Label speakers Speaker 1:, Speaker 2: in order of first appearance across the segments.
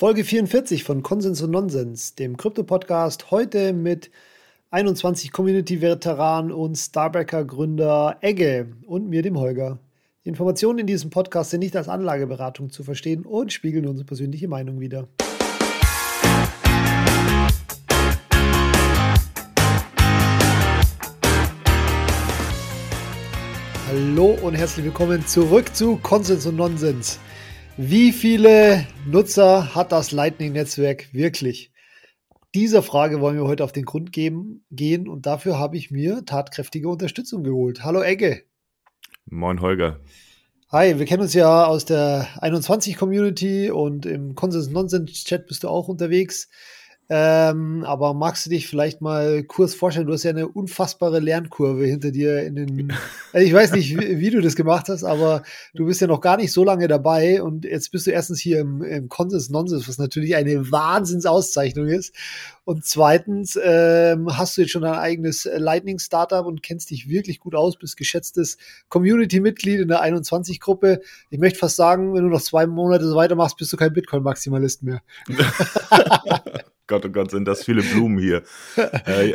Speaker 1: Folge 44 von Konsens und Nonsens, dem Krypto-Podcast, heute mit 21 Community-Veteran und Starbacker-Gründer Egge und mir, dem Holger. Die Informationen in diesem Podcast sind nicht als Anlageberatung zu verstehen und spiegeln unsere persönliche Meinung wider. Hallo und herzlich willkommen zurück zu Konsens und Nonsens. Wie viele Nutzer hat das Lightning-Netzwerk wirklich? Dieser Frage wollen wir heute auf den Grund geben, gehen und dafür habe ich mir tatkräftige Unterstützung geholt. Hallo Egge.
Speaker 2: Moin Holger.
Speaker 1: Hi, wir kennen uns ja aus der 21 Community und im Konsens Nonsens Chat bist du auch unterwegs. Ähm, aber magst du dich vielleicht mal kurz vorstellen? Du hast ja eine unfassbare Lernkurve hinter dir in den. Also ich weiß nicht, wie, wie, du das gemacht hast, aber du bist ja noch gar nicht so lange dabei und jetzt bist du erstens hier im, im Consens Nonsens, was natürlich eine Wahnsinnsauszeichnung ist. Und zweitens ähm, hast du jetzt schon dein eigenes Lightning-Startup und kennst dich wirklich gut aus, bist geschätztes Community-Mitglied in der 21-Gruppe. Ich möchte fast sagen, wenn du noch zwei Monate so weitermachst, bist du kein Bitcoin-Maximalist mehr.
Speaker 2: Gott, oh Gott, sind das viele Blumen hier. äh,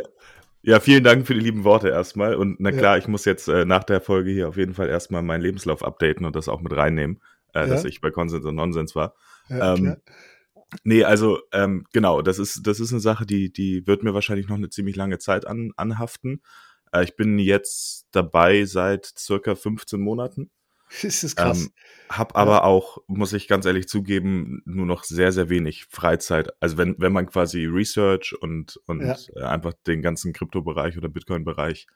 Speaker 2: ja, vielen Dank für die lieben Worte erstmal. Und na klar, ja. ich muss jetzt äh, nach der Folge hier auf jeden Fall erstmal meinen Lebenslauf updaten und das auch mit reinnehmen, äh, ja. dass ich bei Konsens und Nonsens war. Ja, ähm, nee, also ähm, genau, das ist, das ist eine Sache, die, die wird mir wahrscheinlich noch eine ziemlich lange Zeit an, anhaften. Äh, ich bin jetzt dabei seit circa 15 Monaten.
Speaker 1: Das ist krass. Ähm,
Speaker 2: hab aber ja. auch, muss ich ganz ehrlich zugeben, nur noch sehr, sehr wenig Freizeit. Also wenn, wenn man quasi Research und, und ja. Äh, einfach den ganzen Kryptobereich oder Bitcoin-Bereich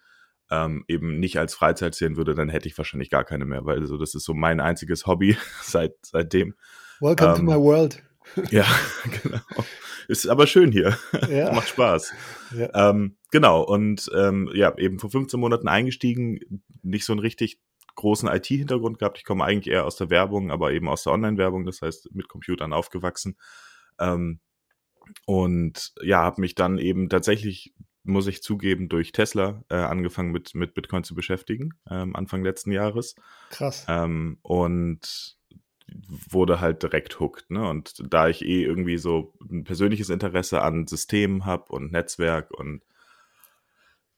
Speaker 2: ähm, eben nicht als Freizeit sehen würde, dann hätte ich wahrscheinlich gar keine mehr, weil so das ist so mein einziges Hobby seit seitdem.
Speaker 1: Welcome ähm, to my world.
Speaker 2: ja, genau. Ist aber schön hier. Ja. Macht Spaß. Ja. Ähm, genau, und ähm, ja, eben vor 15 Monaten eingestiegen, nicht so ein richtig großen IT-Hintergrund gehabt. Ich komme eigentlich eher aus der Werbung, aber eben aus der Online-Werbung, das heißt mit Computern aufgewachsen. Ähm, und ja, habe mich dann eben tatsächlich, muss ich zugeben, durch Tesla äh, angefangen mit, mit Bitcoin zu beschäftigen, ähm, Anfang letzten Jahres.
Speaker 1: Krass.
Speaker 2: Ähm, und wurde halt direkt hooked. Ne? Und da ich eh irgendwie so ein persönliches Interesse an Systemen habe und Netzwerk und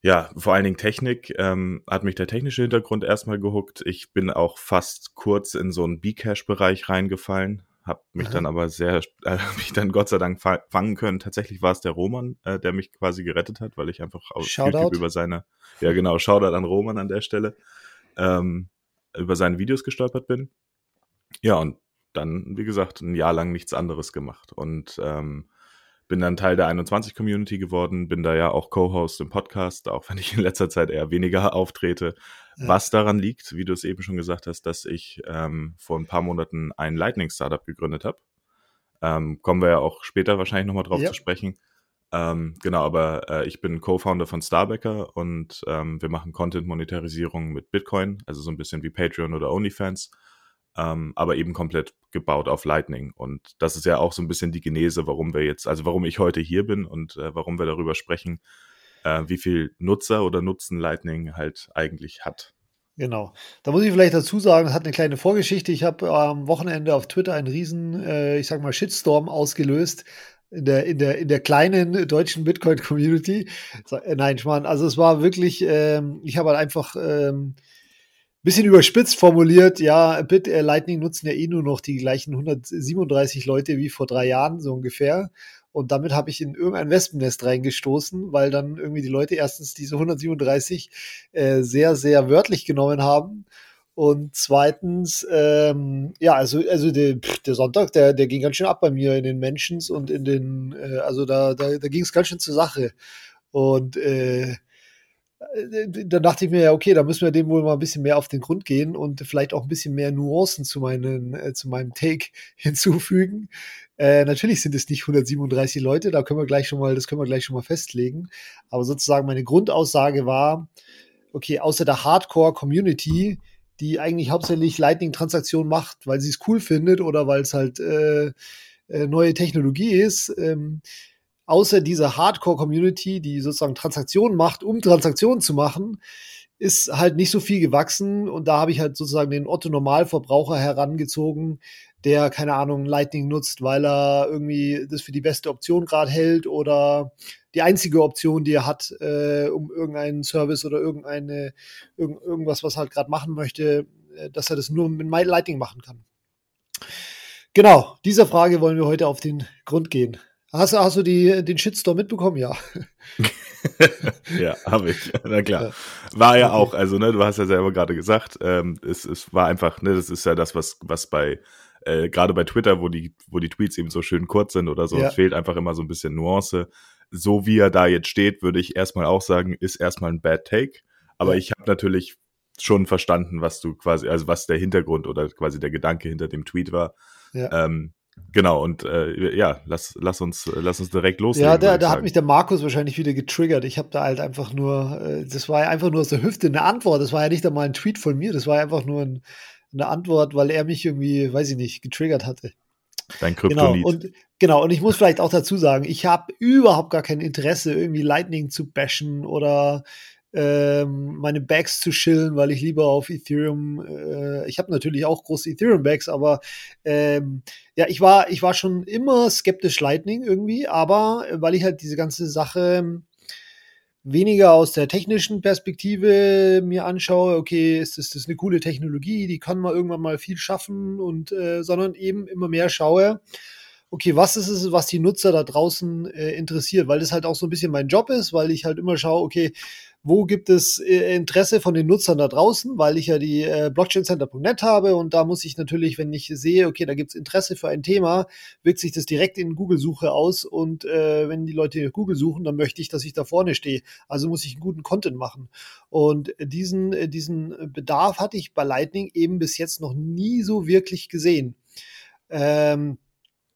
Speaker 2: ja, vor allen Dingen Technik, ähm, hat mich der technische Hintergrund erstmal gehuckt. Ich bin auch fast kurz in so einen B-Cash-Bereich reingefallen, habe mich Aha. dann aber sehr, äh, mich dann Gott sei Dank fangen können. Tatsächlich war es der Roman, äh, der mich quasi gerettet hat, weil ich einfach auf YouTube über seine, ja genau, Shoutout an Roman an der Stelle, ähm, über seine Videos gestolpert bin. Ja, und dann, wie gesagt, ein Jahr lang nichts anderes gemacht. Und ähm, bin dann Teil der 21 Community geworden, bin da ja auch Co-Host im Podcast, auch wenn ich in letzter Zeit eher weniger auftrete. Ja. Was daran liegt, wie du es eben schon gesagt hast, dass ich ähm, vor ein paar Monaten ein Lightning-Startup gegründet habe. Ähm, kommen wir ja auch später wahrscheinlich nochmal drauf ja. zu sprechen. Ähm, genau, aber äh, ich bin Co-Founder von Starbacker und ähm, wir machen Content-Monetarisierung mit Bitcoin, also so ein bisschen wie Patreon oder OnlyFans ähm, aber eben komplett gebaut auf Lightning. Und das ist ja auch so ein bisschen die Genese, warum wir jetzt, also warum ich heute hier bin und äh, warum wir darüber sprechen, äh, wie viel Nutzer oder Nutzen Lightning halt eigentlich hat.
Speaker 1: Genau. Da muss ich vielleicht dazu sagen, es hat eine kleine Vorgeschichte. Ich habe am Wochenende auf Twitter einen riesen, äh, ich sag mal, Shitstorm ausgelöst, in der, in der, in der kleinen deutschen Bitcoin-Community. Äh, nein, Schmarrn. Also es war wirklich, ähm, ich habe halt einfach ähm, bisschen überspitzt formuliert, ja, Bit äh, Lightning nutzen ja eh nur noch die gleichen 137 Leute wie vor drei Jahren, so ungefähr. Und damit habe ich in irgendein Wespennest reingestoßen, weil dann irgendwie die Leute erstens diese 137 äh, sehr, sehr wörtlich genommen haben. Und zweitens, ähm, ja, also, also der, der Sonntag, der, der ging ganz schön ab bei mir in den Mentions und in den, äh, also da, da, da ging es ganz schön zur Sache. Und äh, äh, dann dachte ich mir, ja, okay, da müssen wir dem wohl mal ein bisschen mehr auf den Grund gehen und vielleicht auch ein bisschen mehr Nuancen zu, meinen, äh, zu meinem Take hinzufügen. Äh, natürlich sind es nicht 137 Leute, da können wir gleich schon mal, das können wir gleich schon mal festlegen. Aber sozusagen meine Grundaussage war, okay, außer der Hardcore-Community, die eigentlich hauptsächlich Lightning-Transaktionen macht, weil sie es cool findet oder weil es halt äh, äh, neue Technologie ist, ähm, außer dieser Hardcore-Community, die sozusagen Transaktionen macht, um Transaktionen zu machen, ist halt nicht so viel gewachsen und da habe ich halt sozusagen den Otto-Normalverbraucher herangezogen, der, keine Ahnung, Lightning nutzt, weil er irgendwie das für die beste Option gerade hält oder die einzige Option, die er hat, äh, um irgendeinen Service oder irgendeine, irg irgendwas, was er halt gerade machen möchte, äh, dass er das nur mit Lightning machen kann. Genau, dieser Frage wollen wir heute auf den Grund gehen. Hast, hast du die, den Shitstorm mitbekommen? Ja.
Speaker 2: ja, habe ich. Na klar. War ja auch, also, ne, du hast ja selber gerade gesagt, ähm, es, es war einfach, ne, das ist ja das, was, was bei, äh, gerade bei Twitter, wo die, wo die Tweets eben so schön kurz sind oder so, ja. es fehlt einfach immer so ein bisschen Nuance. So wie er da jetzt steht, würde ich erstmal auch sagen, ist erstmal ein Bad Take. Aber ja. ich habe natürlich schon verstanden, was du quasi, also was der Hintergrund oder quasi der Gedanke hinter dem Tweet war. Ja. Ähm, Genau, und äh, ja, lass, lass, uns, lass uns direkt loslegen.
Speaker 1: Ja, da, da hat mich der Markus wahrscheinlich wieder getriggert. Ich habe da halt einfach nur, äh, das war ja einfach nur aus der Hüfte eine Antwort. Das war ja nicht einmal ein Tweet von mir, das war ja einfach nur ein, eine Antwort, weil er mich irgendwie, weiß ich nicht, getriggert hatte.
Speaker 2: Dein Kryptonit.
Speaker 1: Genau und, genau, und ich muss vielleicht auch dazu sagen, ich habe überhaupt gar kein Interesse, irgendwie Lightning zu bashen oder ähm, meine Bags zu chillen, weil ich lieber auf Ethereum, äh, ich habe natürlich auch große Ethereum-Bags, aber ähm, ja, ich war, ich war schon immer skeptisch Lightning irgendwie, aber äh, weil ich halt diese ganze Sache weniger aus der technischen Perspektive mir anschaue, okay, ist das, das eine coole Technologie, die kann man irgendwann mal viel schaffen und äh, sondern eben immer mehr schaue, okay, was ist es, was die Nutzer da draußen äh, interessiert, weil das halt auch so ein bisschen mein Job ist, weil ich halt immer schaue, okay, wo gibt es äh, Interesse von den Nutzern da draußen, weil ich ja die äh, blockchaincenter.net habe und da muss ich natürlich, wenn ich sehe, okay, da gibt es Interesse für ein Thema, wirkt sich das direkt in Google-Suche aus und äh, wenn die Leute Google suchen, dann möchte ich, dass ich da vorne stehe. Also muss ich einen guten Content machen. Und diesen, äh, diesen Bedarf hatte ich bei Lightning eben bis jetzt noch nie so wirklich gesehen. Ähm,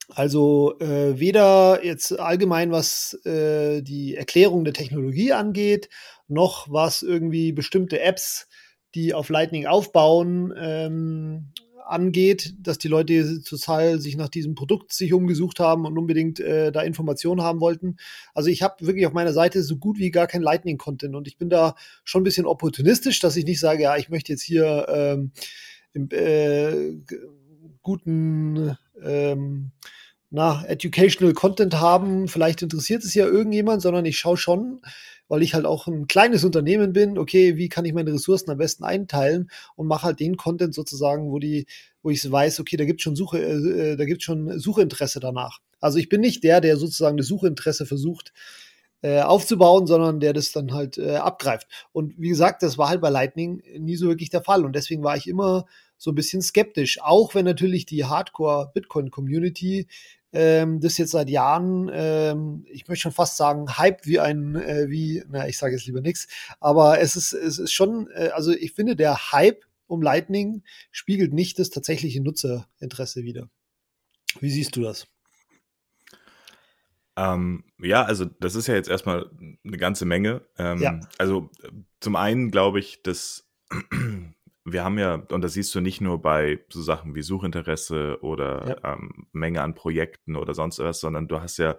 Speaker 1: also äh, weder jetzt allgemein, was äh, die Erklärung der Technologie angeht, noch was irgendwie bestimmte Apps, die auf Lightning aufbauen, ähm, angeht, dass die Leute total sich nach diesem Produkt sich umgesucht haben und unbedingt äh, da Informationen haben wollten. Also ich habe wirklich auf meiner Seite so gut wie gar kein Lightning-Content und ich bin da schon ein bisschen opportunistisch, dass ich nicht sage, ja, ich möchte jetzt hier ähm, im, äh, guten ähm, na, educational Content haben. Vielleicht interessiert es ja irgendjemand, sondern ich schaue schon, weil ich halt auch ein kleines Unternehmen bin, okay, wie kann ich meine Ressourcen am besten einteilen und mache halt den Content sozusagen, wo die, wo ich weiß, okay, da gibt schon Suche, äh, da gibt schon Suchinteresse danach. Also ich bin nicht der, der sozusagen das Suchinteresse versucht äh, aufzubauen, sondern der das dann halt äh, abgreift. Und wie gesagt, das war halt bei Lightning nie so wirklich der Fall. Und deswegen war ich immer so ein bisschen skeptisch, auch wenn natürlich die Hardcore-Bitcoin-Community ähm, das jetzt seit Jahren, ähm, ich möchte schon fast sagen, Hype wie ein, äh, wie, na, ich sage jetzt lieber nichts, aber es ist, es ist schon, äh, also ich finde, der Hype um Lightning spiegelt nicht das tatsächliche Nutzerinteresse wider. Wie siehst du das?
Speaker 2: Ähm, ja, also das ist ja jetzt erstmal eine ganze Menge. Ähm, ja. Also zum einen glaube ich, dass wir haben ja, und das siehst du nicht nur bei so Sachen wie Suchinteresse oder ja. ähm, Menge an Projekten oder sonst was, sondern du hast ja,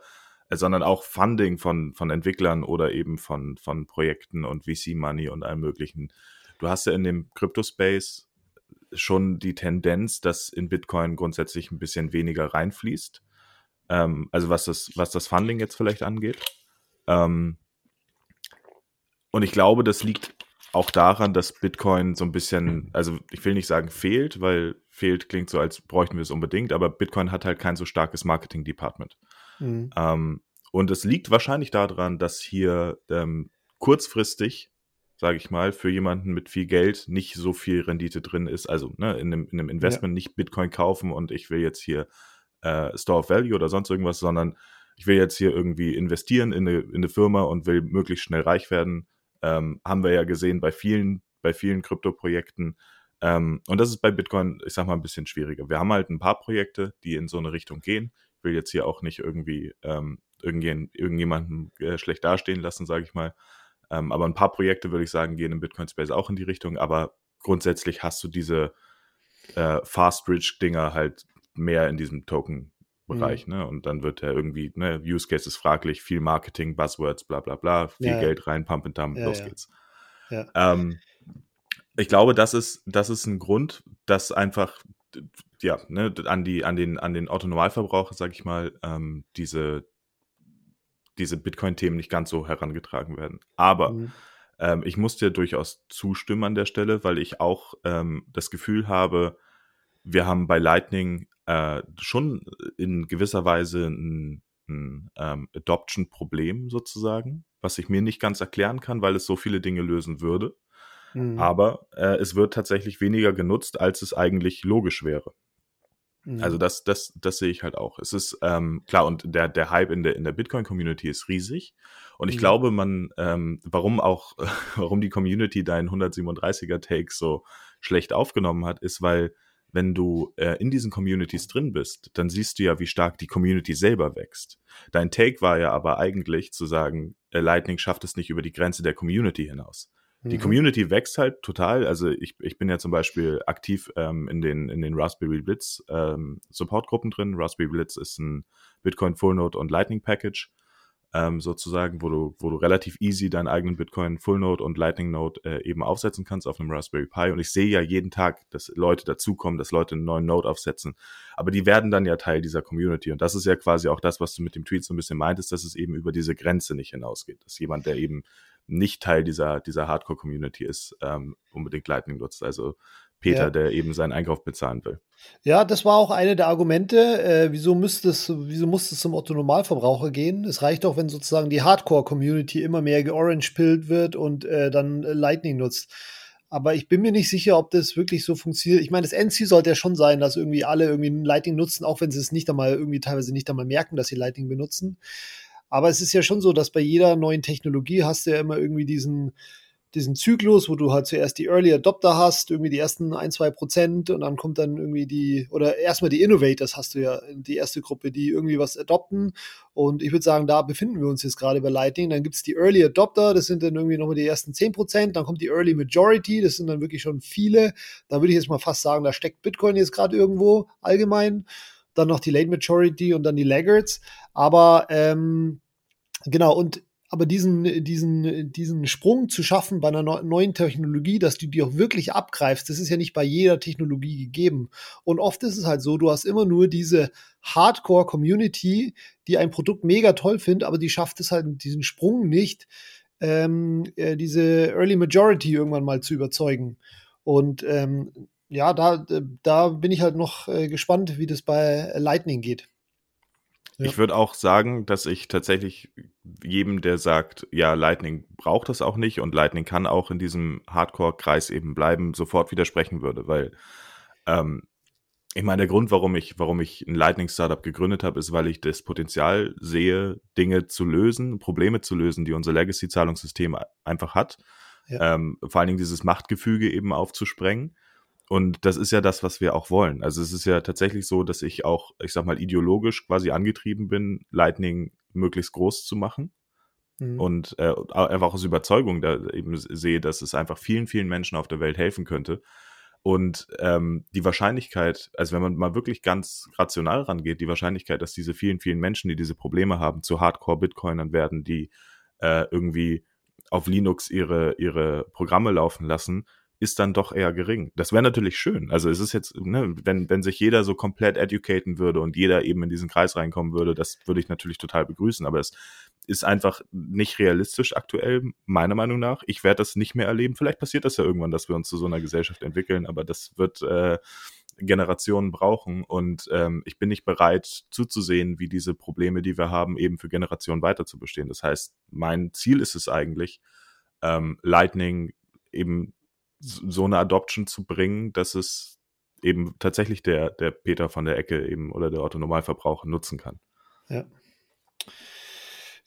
Speaker 2: äh, sondern auch Funding von, von Entwicklern oder eben von, von Projekten und VC-Money und allem möglichen. Du hast ja in dem Crypto-Space schon die Tendenz, dass in Bitcoin grundsätzlich ein bisschen weniger reinfließt. Ähm, also was das, was das Funding jetzt vielleicht angeht. Ähm, und ich glaube, das liegt auch daran, dass Bitcoin so ein bisschen, also ich will nicht sagen fehlt, weil fehlt klingt so, als bräuchten wir es unbedingt, aber Bitcoin hat halt kein so starkes Marketing-Department. Mhm. Ähm, und es liegt wahrscheinlich daran, dass hier ähm, kurzfristig, sage ich mal, für jemanden mit viel Geld nicht so viel Rendite drin ist. Also ne, in, einem, in einem Investment ja. nicht Bitcoin kaufen und ich will jetzt hier äh, Store of Value oder sonst irgendwas, sondern ich will jetzt hier irgendwie investieren in eine, in eine Firma und will möglichst schnell reich werden ähm, haben wir ja gesehen bei vielen, bei vielen Krypto-Projekten. Ähm, und das ist bei Bitcoin, ich sag mal, ein bisschen schwieriger. Wir haben halt ein paar Projekte, die in so eine Richtung gehen. Ich will jetzt hier auch nicht irgendwie ähm, irgendjemanden äh, schlecht dastehen lassen, sage ich mal. Ähm, aber ein paar Projekte, würde ich sagen, gehen im Bitcoin-Space auch in die Richtung. Aber grundsätzlich hast du diese äh, Fast-Bridge-Dinger halt mehr in diesem Token Bereich, mhm. ne? Und dann wird er irgendwie, ne, Use Case ist fraglich, viel Marketing, Buzzwords, bla bla bla, viel ja, Geld rein, Pump and Dump, ja, los geht's. Ähm, ich glaube, das ist, das ist ein Grund, dass einfach ja, ne, an die, an den, an den Autonormalverbraucher, sag ich mal, ähm, diese, diese Bitcoin-Themen nicht ganz so herangetragen werden. Aber mhm. ähm, ich muss dir durchaus zustimmen an der Stelle, weil ich auch ähm, das Gefühl habe, wir haben bei Lightning äh, schon in gewisser Weise ein, ein ähm, Adoption-Problem sozusagen, was ich mir nicht ganz erklären kann, weil es so viele Dinge lösen würde. Mhm. Aber äh, es wird tatsächlich weniger genutzt, als es eigentlich logisch wäre. Also mhm. das, das, das sehe ich halt auch. Es ist ähm, klar und der, der Hype in der, in der Bitcoin-Community ist riesig. Und ich mhm. glaube, man, ähm, warum auch, warum die Community deinen 137er Take so schlecht aufgenommen hat, ist, weil wenn du äh, in diesen Communities drin bist, dann siehst du ja, wie stark die Community selber wächst. Dein Take war ja aber eigentlich zu sagen, äh, Lightning schafft es nicht über die Grenze der Community hinaus. Die mhm. Community wächst halt total. Also ich, ich bin ja zum Beispiel aktiv ähm, in, den, in den Raspberry Blitz ähm, Supportgruppen drin. Raspberry Blitz ist ein Bitcoin Full Node und Lightning Package ähm, sozusagen, wo du, wo du relativ easy deinen eigenen Bitcoin Full Node und Lightning Node äh, eben aufsetzen kannst auf einem Raspberry Pi. Und ich sehe ja jeden Tag, dass Leute dazukommen, dass Leute einen neuen Node aufsetzen. Aber die werden dann ja Teil dieser Community. Und das ist ja quasi auch das, was du mit dem Tweet so ein bisschen meintest, dass es eben über diese Grenze nicht hinausgeht. Dass jemand, der eben nicht Teil dieser, dieser Hardcore-Community ist, ähm, unbedingt Lightning nutzt. Also Peter, ja. der eben seinen Einkauf bezahlen will.
Speaker 1: Ja, das war auch eine der Argumente. Äh, wieso, müsste es, wieso muss es zum Otto-Normalverbraucher gehen? Es reicht doch, wenn sozusagen die Hardcore-Community immer mehr georange-pillt wird und äh, dann Lightning nutzt. Aber ich bin mir nicht sicher, ob das wirklich so funktioniert. Ich meine, das Endziel sollte ja schon sein, dass irgendwie alle irgendwie Lightning nutzen, auch wenn sie es nicht einmal irgendwie teilweise nicht einmal merken, dass sie Lightning benutzen. Aber es ist ja schon so, dass bei jeder neuen Technologie hast du ja immer irgendwie diesen, diesen Zyklus, wo du halt zuerst die Early Adopter hast, irgendwie die ersten ein, zwei Prozent und dann kommt dann irgendwie die, oder erstmal die Innovators hast du ja, die erste Gruppe, die irgendwie was adopten. Und ich würde sagen, da befinden wir uns jetzt gerade bei Lightning. Dann gibt es die Early Adopter, das sind dann irgendwie nochmal die ersten zehn Prozent. Dann kommt die Early Majority, das sind dann wirklich schon viele. Da würde ich jetzt mal fast sagen, da steckt Bitcoin jetzt gerade irgendwo allgemein dann noch die Late Majority und dann die Laggards. Aber ähm, genau, und aber diesen, diesen, diesen Sprung zu schaffen bei einer neuen Technologie, dass du die auch wirklich abgreifst, das ist ja nicht bei jeder Technologie gegeben. Und oft ist es halt so, du hast immer nur diese Hardcore-Community, die ein Produkt mega toll findet, aber die schafft es halt diesen Sprung nicht, ähm, äh, diese Early Majority irgendwann mal zu überzeugen. Und ähm, ja, da, da bin ich halt noch äh, gespannt, wie das bei Lightning geht.
Speaker 2: Ja. Ich würde auch sagen, dass ich tatsächlich jedem, der sagt, ja, Lightning braucht das auch nicht und Lightning kann auch in diesem Hardcore-Kreis eben bleiben, sofort widersprechen würde, weil ähm, ich meine, der Grund, warum ich, warum ich ein Lightning-Startup gegründet habe, ist, weil ich das Potenzial sehe, Dinge zu lösen, Probleme zu lösen, die unser Legacy-Zahlungssystem einfach hat. Ja. Ähm, vor allen Dingen dieses Machtgefüge eben aufzusprengen. Und das ist ja das, was wir auch wollen. Also es ist ja tatsächlich so, dass ich auch, ich sag mal, ideologisch quasi angetrieben bin, Lightning möglichst groß zu machen. Mhm. Und äh, einfach aus Überzeugung da eben sehe, dass es einfach vielen, vielen Menschen auf der Welt helfen könnte. Und ähm, die Wahrscheinlichkeit, also wenn man mal wirklich ganz rational rangeht, die Wahrscheinlichkeit, dass diese vielen, vielen Menschen, die diese Probleme haben, zu Hardcore-Bitcoinern werden, die äh, irgendwie auf Linux ihre, ihre Programme laufen lassen, ist dann doch eher gering. Das wäre natürlich schön. Also es ist jetzt, ne, wenn, wenn sich jeder so komplett educaten würde und jeder eben in diesen Kreis reinkommen würde, das würde ich natürlich total begrüßen. Aber es ist einfach nicht realistisch aktuell, meiner Meinung nach. Ich werde das nicht mehr erleben. Vielleicht passiert das ja irgendwann, dass wir uns zu so einer Gesellschaft entwickeln, aber das wird äh, Generationen brauchen. Und ähm, ich bin nicht bereit zuzusehen, wie diese Probleme, die wir haben, eben für Generationen weiter zu bestehen. Das heißt, mein Ziel ist es eigentlich, ähm, Lightning eben so eine Adoption zu bringen, dass es eben tatsächlich der, der Peter von der Ecke eben oder der Otto Normalverbraucher nutzen kann.
Speaker 1: Ja.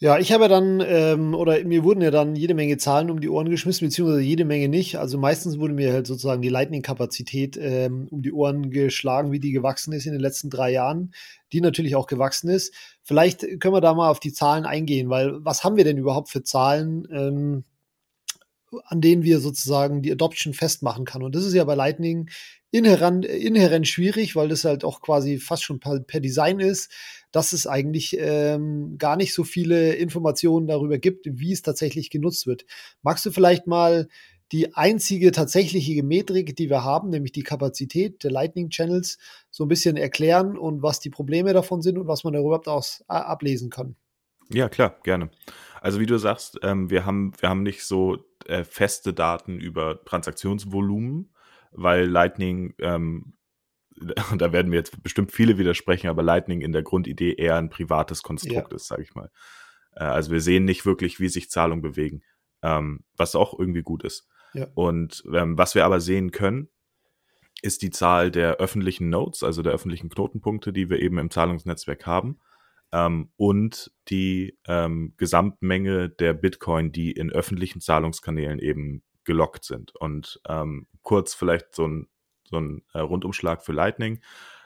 Speaker 1: Ja, ich habe dann, ähm, oder mir wurden ja dann jede Menge Zahlen um die Ohren geschmissen, beziehungsweise jede Menge nicht. Also meistens wurde mir halt sozusagen die Lightning-Kapazität ähm, um die Ohren geschlagen, wie die gewachsen ist in den letzten drei Jahren, die natürlich auch gewachsen ist. Vielleicht können wir da mal auf die Zahlen eingehen, weil was haben wir denn überhaupt für Zahlen? Ähm, an denen wir sozusagen die Adoption festmachen kann. Und das ist ja bei Lightning inhärent, inhärent schwierig, weil das halt auch quasi fast schon per, per Design ist, dass es eigentlich ähm, gar nicht so viele Informationen darüber gibt, wie es tatsächlich genutzt wird. Magst du vielleicht mal die einzige tatsächliche Metrik, die wir haben, nämlich die Kapazität der Lightning Channels, so ein bisschen erklären und was die Probleme davon sind und was man darüber überhaupt aus, ablesen kann.
Speaker 2: Ja, klar, gerne. Also wie du sagst, ähm, wir, haben, wir haben nicht so äh, feste Daten über Transaktionsvolumen, weil Lightning, ähm, da werden mir jetzt bestimmt viele widersprechen, aber Lightning in der Grundidee eher ein privates Konstrukt ja. ist, sage ich mal. Äh, also wir sehen nicht wirklich, wie sich Zahlungen bewegen, ähm, was auch irgendwie gut ist. Ja. Und ähm, was wir aber sehen können, ist die Zahl der öffentlichen Nodes, also der öffentlichen Knotenpunkte, die wir eben im Zahlungsnetzwerk haben ähm, und die ähm, Gesamtmenge der Bitcoin, die in öffentlichen Zahlungskanälen eben gelockt sind. Und ähm, kurz vielleicht so ein, so ein äh, Rundumschlag für Lightning.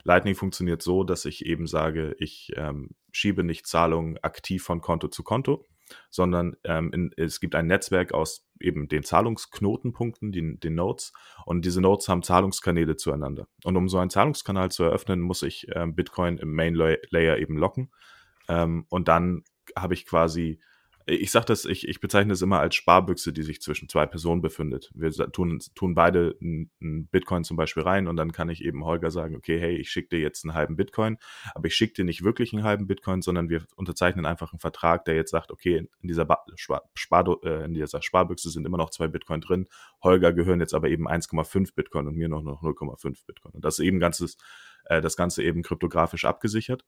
Speaker 2: Lightning funktioniert so, dass ich eben sage, ich ähm, schiebe nicht Zahlungen aktiv von Konto zu Konto, sondern ähm, in, es gibt ein Netzwerk aus eben den Zahlungsknotenpunkten, den, den Nodes, und diese Nodes haben Zahlungskanäle zueinander. Und um so einen Zahlungskanal zu eröffnen, muss ich ähm, Bitcoin im Main Layer eben locken. Ähm, und dann habe ich quasi ich sage das, ich, ich bezeichne das immer als Sparbüchse, die sich zwischen zwei Personen befindet. Wir tun, tun beide einen Bitcoin zum Beispiel rein und dann kann ich eben Holger sagen, okay, hey, ich schicke dir jetzt einen halben Bitcoin, aber ich schicke dir nicht wirklich einen halben Bitcoin, sondern wir unterzeichnen einfach einen Vertrag, der jetzt sagt, okay, in dieser, ba Spar, Spar äh, in dieser Sparbüchse sind immer noch zwei Bitcoin drin, Holger gehören jetzt aber eben 1,5 Bitcoin und mir noch, noch 0,5 Bitcoin. Und das ist eben ganzes, äh, das Ganze eben kryptografisch abgesichert.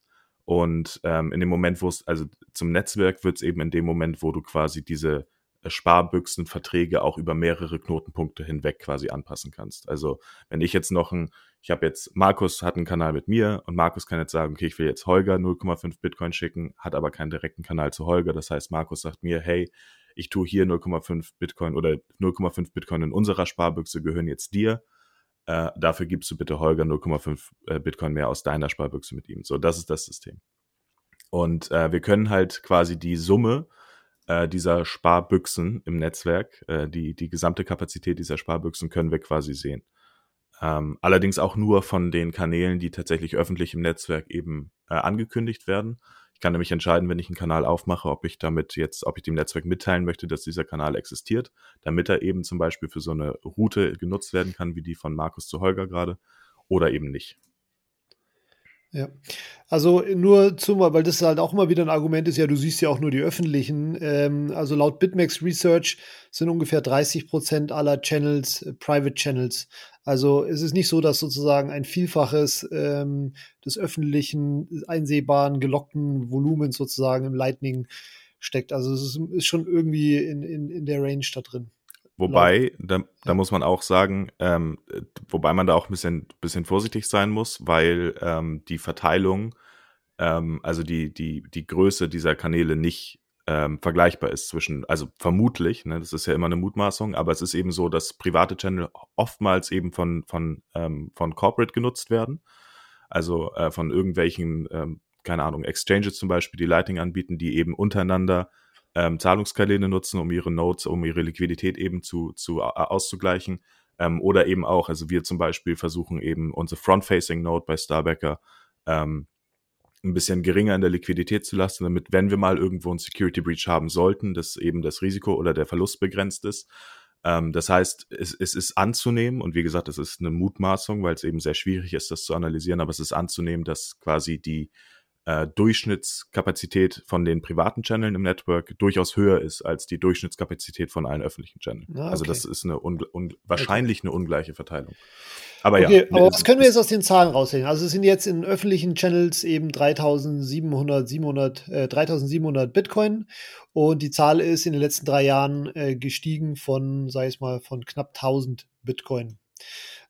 Speaker 2: Und ähm, in dem Moment, wo es, also zum Netzwerk wird es eben in dem Moment, wo du quasi diese äh, Sparbüchsenverträge auch über mehrere Knotenpunkte hinweg quasi anpassen kannst. Also wenn ich jetzt noch ein, ich habe jetzt, Markus hat einen Kanal mit mir und Markus kann jetzt sagen, okay, ich will jetzt Holger 0,5 Bitcoin schicken, hat aber keinen direkten Kanal zu Holger. Das heißt, Markus sagt mir, hey, ich tue hier 0,5 Bitcoin oder 0,5 Bitcoin in unserer Sparbüchse gehören jetzt dir äh, dafür gibst du bitte Holger 0,5 äh, Bitcoin mehr aus deiner Sparbüchse mit ihm. So, das ist das System. Und äh, wir können halt quasi die Summe äh, dieser Sparbüchsen im Netzwerk, äh, die, die gesamte Kapazität dieser Sparbüchsen können wir quasi sehen. Ähm, allerdings auch nur von den Kanälen, die tatsächlich öffentlich im Netzwerk eben äh, angekündigt werden. Ich kann nämlich entscheiden, wenn ich einen Kanal aufmache, ob ich damit jetzt, ob ich dem Netzwerk mitteilen möchte, dass dieser Kanal existiert, damit er eben zum Beispiel für so eine Route genutzt werden kann, wie die von Markus zu Holger gerade, oder eben nicht.
Speaker 1: Ja, also nur zum, weil das halt auch immer wieder ein Argument ist, ja, du siehst ja auch nur die öffentlichen. Ähm, also laut BitMEX Research sind ungefähr 30 Prozent aller Channels äh, Private Channels. Also es ist nicht so, dass sozusagen ein Vielfaches ähm, des öffentlichen, einsehbaren, gelockten Volumens sozusagen im Lightning steckt. Also es ist, ist schon irgendwie in, in, in der Range da drin.
Speaker 2: Wobei, da, da muss man auch sagen, ähm, wobei man da auch ein bisschen, bisschen vorsichtig sein muss, weil ähm, die Verteilung, ähm, also die, die, die Größe dieser Kanäle nicht ähm, vergleichbar ist zwischen, also vermutlich, ne, das ist ja immer eine Mutmaßung, aber es ist eben so, dass private Channel oftmals eben von, von, ähm, von Corporate genutzt werden. Also äh, von irgendwelchen, ähm, keine Ahnung, Exchanges zum Beispiel, die Lighting anbieten, die eben untereinander ähm, Zahlungskanäle nutzen, um ihre Nodes, um ihre Liquidität eben zu, zu auszugleichen. Ähm, oder eben auch, also wir zum Beispiel versuchen eben unsere Front-Facing-Node bei Starbacker ähm, ein bisschen geringer in der Liquidität zu lassen, damit, wenn wir mal irgendwo einen Security Breach haben sollten, dass eben das Risiko oder der Verlust begrenzt ist. Ähm, das heißt, es, es ist anzunehmen, und wie gesagt, es ist eine Mutmaßung, weil es eben sehr schwierig ist, das zu analysieren, aber es ist anzunehmen, dass quasi die äh, Durchschnittskapazität von den privaten Channeln im Network durchaus höher ist als die Durchschnittskapazität von allen öffentlichen Channeln. Ah, also okay. Also das ist eine wahrscheinlich okay. eine ungleiche Verteilung.
Speaker 1: Aber okay, ja. Aber was können wir jetzt aus den Zahlen raussehen? Also es sind jetzt in öffentlichen Channels eben 3700, 700, äh, 3700 Bitcoin und die Zahl ist in den letzten drei Jahren äh, gestiegen von, sag ich mal, von knapp 1000 Bitcoin.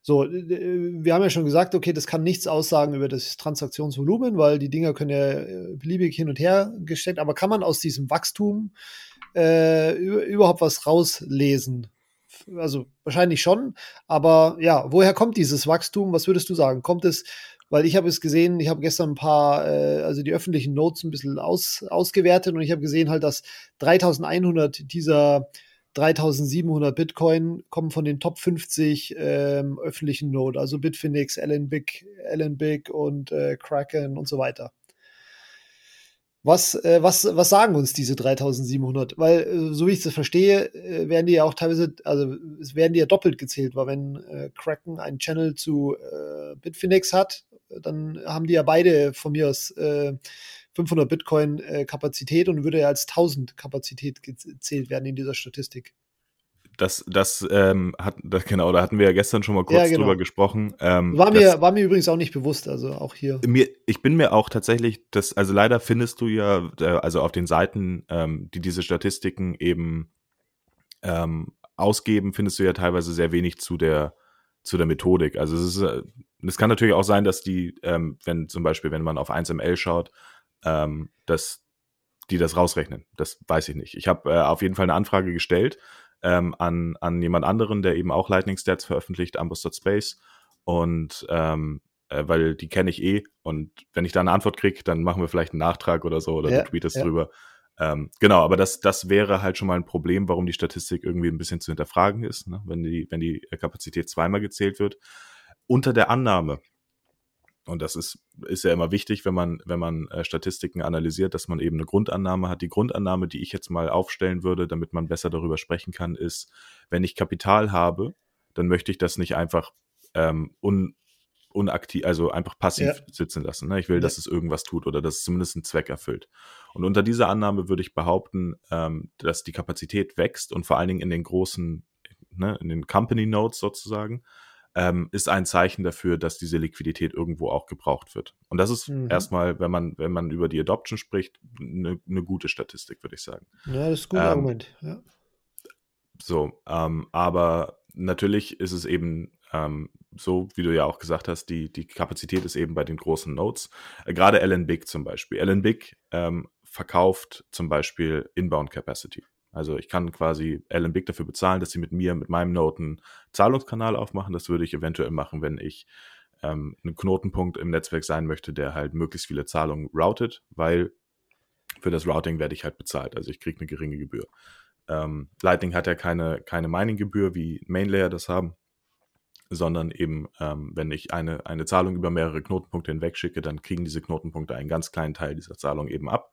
Speaker 1: So, wir haben ja schon gesagt, okay, das kann nichts aussagen über das Transaktionsvolumen, weil die Dinger können ja äh, beliebig hin und her gesteckt, aber kann man aus diesem Wachstum äh, überhaupt was rauslesen? Also wahrscheinlich schon, aber ja, woher kommt dieses Wachstum? Was würdest du sagen? Kommt es, weil ich habe es gesehen, ich habe gestern ein paar, äh, also die öffentlichen Notes ein bisschen aus, ausgewertet und ich habe gesehen halt, dass 3100 dieser 3700 Bitcoin kommen von den Top 50 ähm, öffentlichen Node, also Bitfinex, Allen Big, Allen Big und äh, Kraken und so weiter. Was, äh, was, was sagen uns diese 3700? Weil, äh, so wie ich das verstehe, äh, werden die ja auch teilweise, also es werden die ja doppelt gezählt, weil wenn äh, Kraken einen Channel zu Bitfinex hat, dann haben die ja beide von mir aus 500 Bitcoin Kapazität und würde ja als 1000 Kapazität gezählt werden in dieser Statistik.
Speaker 2: Das, das, ähm, hat, das, genau, da hatten wir ja gestern schon mal kurz ja, genau. drüber gesprochen.
Speaker 1: Ähm, war, mir, das, war mir übrigens auch nicht bewusst, also auch hier.
Speaker 2: Mir, ich bin mir auch tatsächlich, das, also leider findest du ja, äh, also auf den Seiten, ähm, die diese Statistiken eben ähm, ausgeben, findest du ja teilweise sehr wenig zu der, zu der Methodik. Also es ist, äh, es kann natürlich auch sein, dass die, ähm, wenn zum Beispiel, wenn man auf 1ML schaut, ähm, dass die das rausrechnen. Das weiß ich nicht. Ich habe äh, auf jeden Fall eine Anfrage gestellt ähm, an, an jemand anderen, der eben auch Lightning Stats veröffentlicht, Amboss.space. Und ähm, äh, weil die kenne ich eh. Und wenn ich da eine Antwort kriege, dann machen wir vielleicht einen Nachtrag oder so oder ja, du tweetest ja. drüber. Ähm, genau, aber das, das wäre halt schon mal ein Problem, warum die Statistik irgendwie ein bisschen zu hinterfragen ist, ne? wenn, die, wenn die Kapazität zweimal gezählt wird. Unter der Annahme, und das ist, ist ja immer wichtig, wenn man, wenn man äh, Statistiken analysiert, dass man eben eine Grundannahme hat. Die Grundannahme, die ich jetzt mal aufstellen würde, damit man besser darüber sprechen kann, ist, wenn ich Kapital habe, dann möchte ich das nicht einfach ähm, un, unaktiv, also einfach passiv ja. sitzen lassen. Ne? Ich will, ja. dass es irgendwas tut oder dass es zumindest einen Zweck erfüllt. Und unter dieser Annahme würde ich behaupten, ähm, dass die Kapazität wächst und vor allen Dingen in den großen, ne, in den Company Nodes sozusagen, ähm, ist ein Zeichen dafür, dass diese Liquidität irgendwo auch gebraucht wird. Und das ist mhm. erstmal, wenn man, wenn man über die Adoption spricht, eine ne gute Statistik, würde ich sagen.
Speaker 1: Ja, das ist ein gutes ähm, Argument, ja.
Speaker 2: So, ähm, aber natürlich ist es eben ähm, so, wie du ja auch gesagt hast, die, die Kapazität ist eben bei den großen Nodes. Äh, gerade Ellen Big zum Beispiel. Ellen Big ähm, verkauft zum Beispiel Inbound Capacity. Also ich kann quasi Alan Big dafür bezahlen, dass sie mit mir, mit meinem Noten Zahlungskanal aufmachen. Das würde ich eventuell machen, wenn ich ähm, ein Knotenpunkt im Netzwerk sein möchte, der halt möglichst viele Zahlungen routet, weil für das Routing werde ich halt bezahlt. Also ich kriege eine geringe Gebühr. Ähm, Lightning hat ja keine, keine Mining-Gebühr, wie Mainlayer das haben, sondern eben, ähm, wenn ich eine, eine Zahlung über mehrere Knotenpunkte hinweg schicke, dann kriegen diese Knotenpunkte einen ganz kleinen Teil dieser Zahlung eben ab.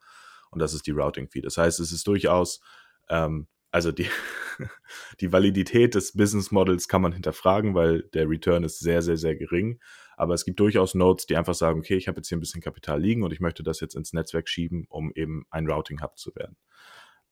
Speaker 2: Und das ist die Routing-Fee. Das heißt, es ist durchaus ähm, also die, die Validität des Business Models kann man hinterfragen, weil der Return ist sehr, sehr, sehr gering. Aber es gibt durchaus Nodes, die einfach sagen, okay, ich habe jetzt hier ein bisschen Kapital liegen und ich möchte das jetzt ins Netzwerk schieben, um eben ein Routing-Hub zu werden.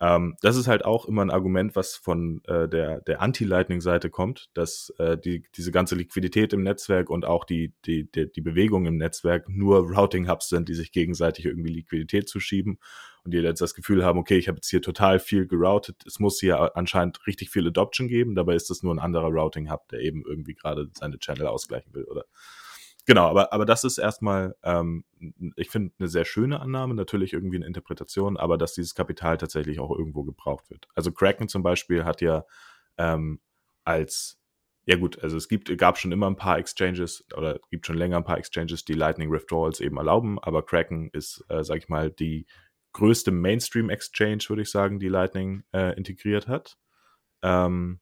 Speaker 2: Ähm, das ist halt auch immer ein Argument, was von äh, der, der Anti-Lightning-Seite kommt, dass äh, die, diese ganze Liquidität im Netzwerk und auch die, die, die, die Bewegung im Netzwerk nur Routing-Hubs sind, die sich gegenseitig irgendwie Liquidität zuschieben und die jetzt das Gefühl haben, okay, ich habe jetzt hier total viel geroutet, es muss hier anscheinend richtig viel Adoption geben, dabei ist das nur ein anderer Routing-Hub, der eben irgendwie gerade seine Channel ausgleichen will oder? Genau, aber, aber das ist erstmal, ähm, ich finde, eine sehr schöne Annahme, natürlich irgendwie eine Interpretation, aber dass dieses Kapital tatsächlich auch irgendwo gebraucht wird. Also Kraken zum Beispiel hat ja ähm, als, ja gut, also es gibt, gab schon immer ein paar Exchanges oder gibt schon länger ein paar Exchanges, die Lightning Withdrawals eben erlauben, aber Kraken ist, äh, sag ich mal, die größte Mainstream-Exchange, würde ich sagen, die Lightning äh, integriert hat. Ähm,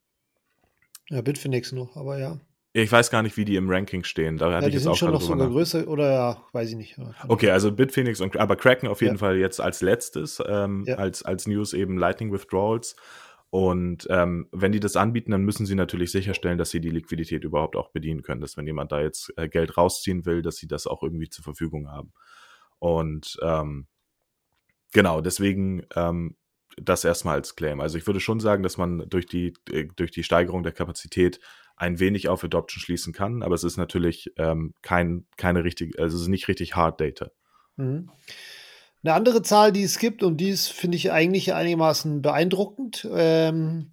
Speaker 1: ja, Bitfinex noch, aber ja.
Speaker 2: Ich weiß gar nicht, wie die im Ranking stehen. Da hatte
Speaker 1: ja,
Speaker 2: die
Speaker 1: ich
Speaker 2: sind
Speaker 1: schon noch sogar größer oder ja, weiß ich nicht.
Speaker 2: Okay, also Bitfinex und aber Kraken auf jeden ja. Fall jetzt als letztes, ähm, ja. als, als News eben Lightning Withdrawals. Und ähm, wenn die das anbieten, dann müssen sie natürlich sicherstellen, dass sie die Liquidität überhaupt auch bedienen können. Dass wenn jemand da jetzt äh, Geld rausziehen will, dass sie das auch irgendwie zur Verfügung haben. Und ähm, genau, deswegen ähm, das erstmal als Claim. Also ich würde schon sagen, dass man durch die, äh, durch die Steigerung der Kapazität ein wenig auf Adoption schließen kann, aber es ist natürlich ähm, kein, keine richtige, also es ist nicht richtig Hard Data.
Speaker 1: Mhm. Eine andere Zahl, die es gibt, und die ist, finde ich, eigentlich einigermaßen beeindruckend. Ähm,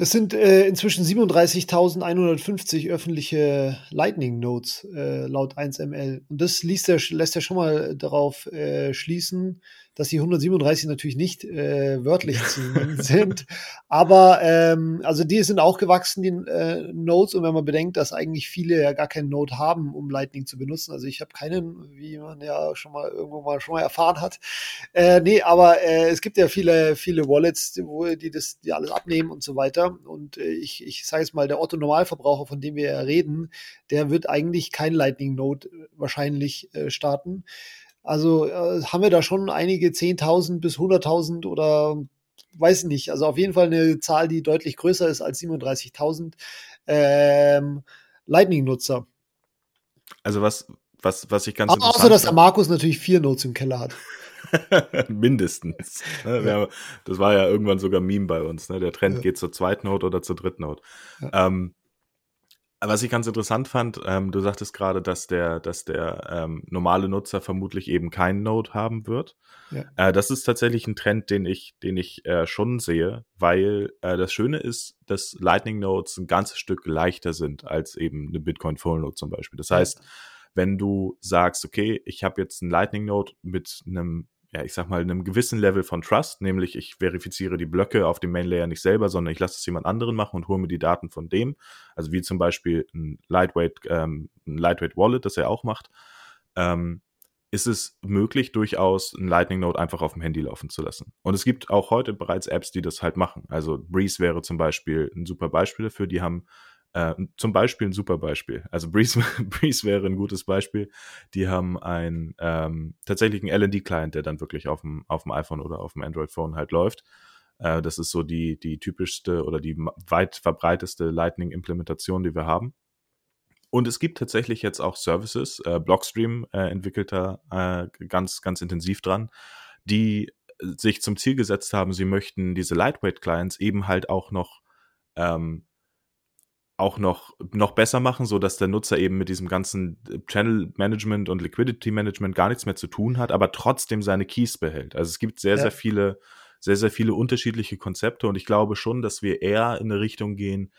Speaker 1: es sind äh, inzwischen 37.150 öffentliche Lightning Nodes äh, laut 1ML. Und das liest er, lässt er schon mal darauf äh, schließen, dass die 137 natürlich nicht äh, wörtlich sind. Aber ähm, also die sind auch gewachsen, die äh, Nodes. Und wenn man bedenkt, dass eigentlich viele ja gar keinen Node haben, um Lightning zu benutzen. Also ich habe keinen, wie man ja schon mal irgendwo mal schon mal erfahren hat. Äh, nee, aber äh, es gibt ja viele, viele Wallets, wo die das die alles abnehmen und so weiter. Und äh, ich, ich sage jetzt mal, der Otto Normalverbraucher, von dem wir ja reden, der wird eigentlich kein Lightning Node wahrscheinlich äh, starten. Also äh, haben wir da schon einige 10.000 bis 100.000 oder weiß nicht. Also auf jeden Fall eine Zahl, die deutlich größer ist als 37.000 ähm, Lightning-Nutzer.
Speaker 2: Also was, was, was ich ganz
Speaker 1: Aber Außer, dass der Markus natürlich vier Notes im Keller hat.
Speaker 2: Mindestens. Ne? Das war ja irgendwann sogar Meme bei uns. Ne? Der Trend ja. geht zur zweiten Note oder zur dritten Note. Ja. Ähm, was ich ganz interessant fand, ähm, du sagtest gerade, dass der, dass der ähm, normale Nutzer vermutlich eben keinen Node haben wird. Ja. Äh, das ist tatsächlich ein Trend, den ich, den ich äh, schon sehe, weil äh, das Schöne ist, dass Lightning Nodes ein ganzes Stück leichter sind als eben eine Bitcoin Full Node zum Beispiel. Das heißt, wenn du sagst, okay, ich habe jetzt einen Lightning Node mit einem ja, ich sag mal, einem gewissen Level von Trust, nämlich ich verifiziere die Blöcke auf dem Main Layer nicht selber, sondern ich lasse es jemand anderen machen und hole mir die Daten von dem. Also wie zum Beispiel ein Lightweight, ähm, ein Lightweight Wallet, das er auch macht, ähm, ist es möglich, durchaus ein Lightning Node einfach auf dem Handy laufen zu lassen. Und es gibt auch heute bereits Apps, die das halt machen. Also Breeze wäre zum Beispiel ein super Beispiel dafür. Die haben äh, zum Beispiel ein super Beispiel. Also Breeze, Breeze wäre ein gutes Beispiel. Die haben ein ähm, tatsächlich einen LD-Client, der dann wirklich auf dem, auf dem iPhone oder auf dem Android-Phone halt läuft. Äh, das ist so die, die typischste oder die weit verbreiteste Lightning-Implementation, die wir haben. Und es gibt tatsächlich jetzt auch Services, äh, Blockstream äh, entwickelt da äh, ganz, ganz intensiv dran, die sich zum Ziel gesetzt haben, sie möchten diese Lightweight-Clients eben halt auch noch ähm, auch noch, noch besser machen, so dass der Nutzer eben mit diesem ganzen äh, Channel Management und Liquidity Management gar nichts mehr zu tun hat, aber trotzdem seine Keys behält. Also es gibt sehr, ja. sehr viele, sehr, sehr viele unterschiedliche Konzepte und ich glaube schon, dass wir eher in eine Richtung gehen,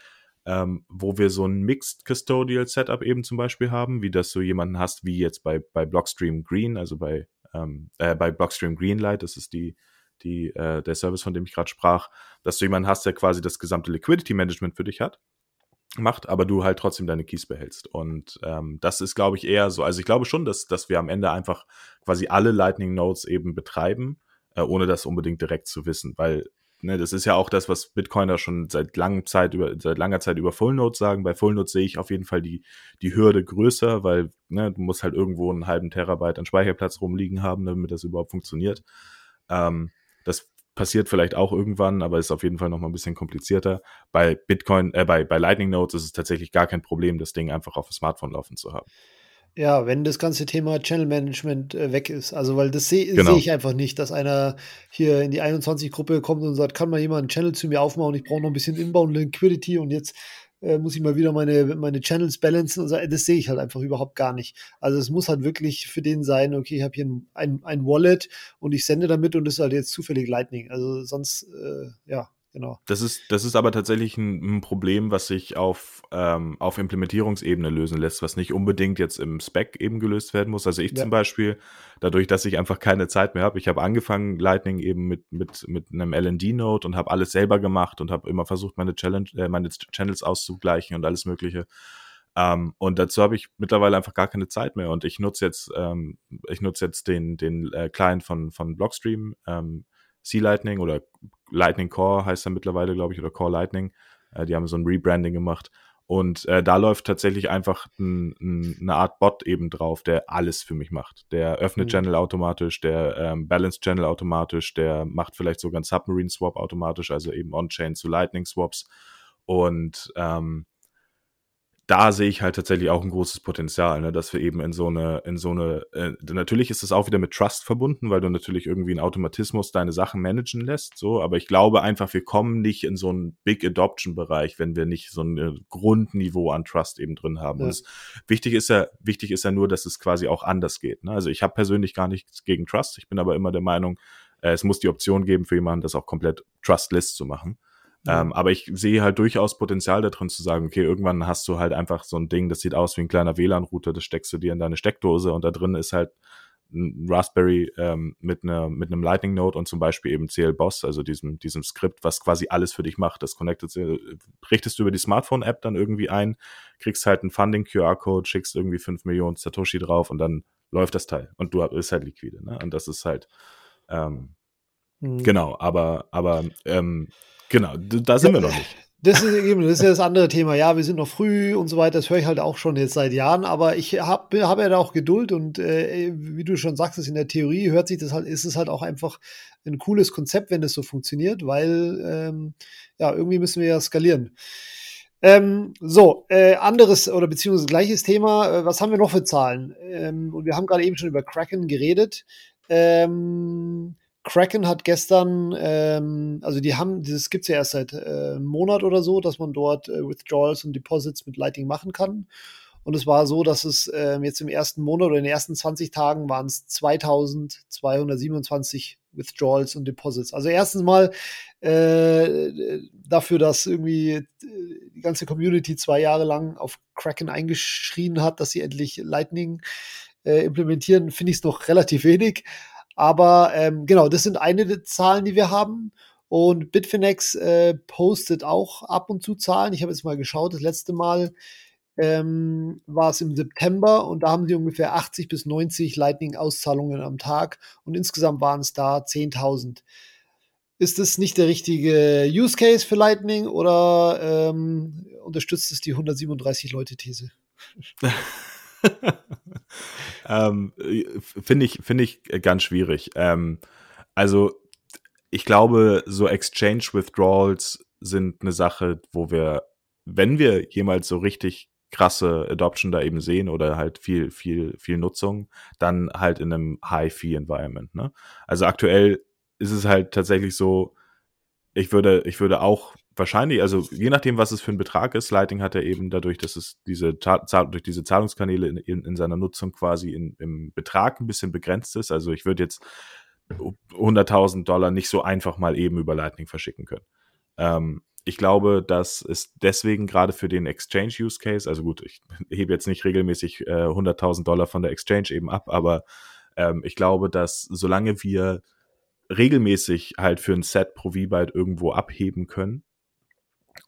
Speaker 2: ähm, wo wir so ein Mixed Custodial Setup eben zum Beispiel haben, wie das so jemanden hast, wie jetzt bei, bei Blockstream Green, also bei, ähm, äh, bei Blockstream Greenlight, das ist die, die, äh, der Service, von dem ich gerade sprach, dass du jemanden hast, der quasi das gesamte Liquidity Management für dich hat macht, aber du halt trotzdem deine Keys behältst. Und ähm, das ist, glaube ich, eher so. Also ich glaube schon, dass, dass wir am Ende einfach quasi alle Lightning Nodes eben betreiben, äh, ohne das unbedingt direkt zu wissen. Weil, ne, das ist ja auch das, was Bitcoiner schon seit langer Zeit über, seit langer Zeit über Full Nodes sagen. Bei Full Nodes sehe ich auf jeden Fall die, die Hürde größer, weil ne, du musst halt irgendwo einen halben Terabyte an Speicherplatz rumliegen haben, damit das überhaupt funktioniert. Ähm, das passiert vielleicht auch irgendwann, aber ist auf jeden Fall noch mal ein bisschen komplizierter. Bei Bitcoin, äh, bei, bei Lightning Notes ist es tatsächlich gar kein Problem, das Ding einfach auf dem Smartphone laufen zu haben.
Speaker 1: Ja, wenn das ganze Thema Channel Management äh, weg ist. Also, weil das sehe genau. seh ich einfach nicht, dass einer hier in die 21-Gruppe kommt und sagt, kann mal jemand einen Channel zu mir aufmachen, ich brauche noch ein bisschen Inbound Liquidity und jetzt äh, muss ich mal wieder meine, meine Channels balancen und so. Das sehe ich halt einfach überhaupt gar nicht. Also es muss halt wirklich für den sein, okay, ich habe hier ein, ein, ein, Wallet und ich sende damit und das ist halt jetzt zufällig Lightning. Also sonst, äh, ja, genau.
Speaker 2: Das ist, das ist aber tatsächlich ein, ein Problem, was sich auf, ähm, auf Implementierungsebene lösen lässt, was nicht unbedingt jetzt im Spec eben gelöst werden muss. Also ich ja. zum Beispiel, dadurch, dass ich einfach keine Zeit mehr habe, ich habe angefangen, Lightning eben mit, mit, mit einem LND-Node und habe alles selber gemacht und habe immer versucht, meine, Challenge, äh, meine Channels auszugleichen und alles Mögliche. Um, ähm, und dazu habe ich mittlerweile einfach gar keine Zeit mehr. Und ich nutze jetzt, ähm, ich nutze jetzt den, den äh, Client von, von Blockstream, ähm, C-Lightning oder Lightning Core heißt er mittlerweile, glaube ich, oder Core Lightning. Äh, die haben so ein Rebranding gemacht. Und äh, da läuft tatsächlich einfach ein, ein, eine Art Bot eben drauf, der alles für mich macht. Der öffnet mhm. Channel automatisch, der ähm, Balance Channel automatisch, der macht vielleicht sogar einen Submarine Swap automatisch, also eben On-Chain zu Lightning Swaps. Und ähm, da sehe ich halt tatsächlich auch ein großes Potenzial, ne, dass wir eben in so eine, in so eine, äh, natürlich ist es auch wieder mit Trust verbunden, weil du natürlich irgendwie einen Automatismus deine Sachen managen lässt, so, aber ich glaube einfach, wir kommen nicht in so einen Big Adoption Bereich, wenn wir nicht so ein Grundniveau an Trust eben drin haben. Ja. Und es, wichtig ist ja, wichtig ist ja nur, dass es quasi auch anders geht. Ne? Also ich habe persönlich gar nichts gegen Trust, ich bin aber immer der Meinung, äh, es muss die Option geben für jemanden, das auch komplett trustless zu machen. Ähm, aber ich sehe halt durchaus Potenzial darin zu sagen, okay, irgendwann hast du halt einfach so ein Ding, das sieht aus wie ein kleiner WLAN-Router, das steckst du dir in deine Steckdose und da drin ist halt ein Raspberry ähm, mit, einer mit einem Lightning Node und zum Beispiel eben CL Boss, also diesem, diesem Skript, was quasi alles für dich macht. Das connectet, richtest du über die Smartphone-App dann irgendwie ein, kriegst halt einen Funding-QR-Code, schickst irgendwie fünf Millionen Satoshi drauf und dann läuft das Teil. Und du bist halt liquide, ne? Und das ist halt, ähm, mhm. genau, aber, aber ähm, Genau, da sind wir noch nicht.
Speaker 1: Das ist eben, das ist ja das andere Thema. Ja, wir sind noch früh und so weiter. Das höre ich halt auch schon jetzt seit Jahren. Aber ich habe hab ja da auch Geduld und äh, wie du schon sagst, in der Theorie hört sich das halt, ist es halt auch einfach ein cooles Konzept, wenn das so funktioniert, weil ähm, ja, irgendwie müssen wir ja skalieren. Ähm, so, äh, anderes oder beziehungsweise gleiches Thema. Äh, was haben wir noch für Zahlen? Ähm, und wir haben gerade eben schon über Kraken geredet. Ähm, Kraken hat gestern, ähm, also die haben, das gibt es ja erst seit äh, einem Monat oder so, dass man dort äh, Withdrawals und Deposits mit Lightning machen kann. Und es war so, dass es äh, jetzt im ersten Monat oder in den ersten 20 Tagen waren es 2227 Withdrawals und Deposits. Also erstens mal äh, dafür, dass irgendwie äh, die ganze Community zwei Jahre lang auf Kraken eingeschrien hat, dass sie endlich Lightning äh, implementieren, finde ich es noch relativ wenig. Aber ähm, genau, das sind eine der Zahlen, die wir haben. Und Bitfinex äh, postet auch ab und zu Zahlen. Ich habe jetzt mal geschaut, das letzte Mal ähm, war es im September und da haben sie ungefähr 80 bis 90 Lightning-Auszahlungen am Tag und insgesamt waren es da 10.000. Ist das nicht der richtige Use Case für Lightning oder ähm, unterstützt es die 137-Leute-These?
Speaker 2: ähm, Finde ich, find ich ganz schwierig. Ähm, also, ich glaube, so Exchange Withdrawals sind eine Sache, wo wir, wenn wir jemals so richtig krasse Adoption da eben sehen oder halt viel, viel, viel Nutzung, dann halt in einem High-Fee-Environment. Ne? Also aktuell ist es halt tatsächlich so, ich würde, ich würde auch wahrscheinlich, also je nachdem, was es für ein Betrag ist, Lighting hat er eben dadurch, dass es diese durch diese Zahlungskanäle in, in, in seiner Nutzung quasi in, im Betrag ein bisschen begrenzt ist. Also ich würde jetzt 100.000 Dollar nicht so einfach mal eben über Lightning verschicken können. Ähm, ich glaube, dass es deswegen gerade für den Exchange-Use-Case, also gut, ich hebe jetzt nicht regelmäßig äh, 100.000 Dollar von der Exchange eben ab, aber ähm, ich glaube, dass solange wir regelmäßig halt für ein Set pro V-Byte irgendwo abheben können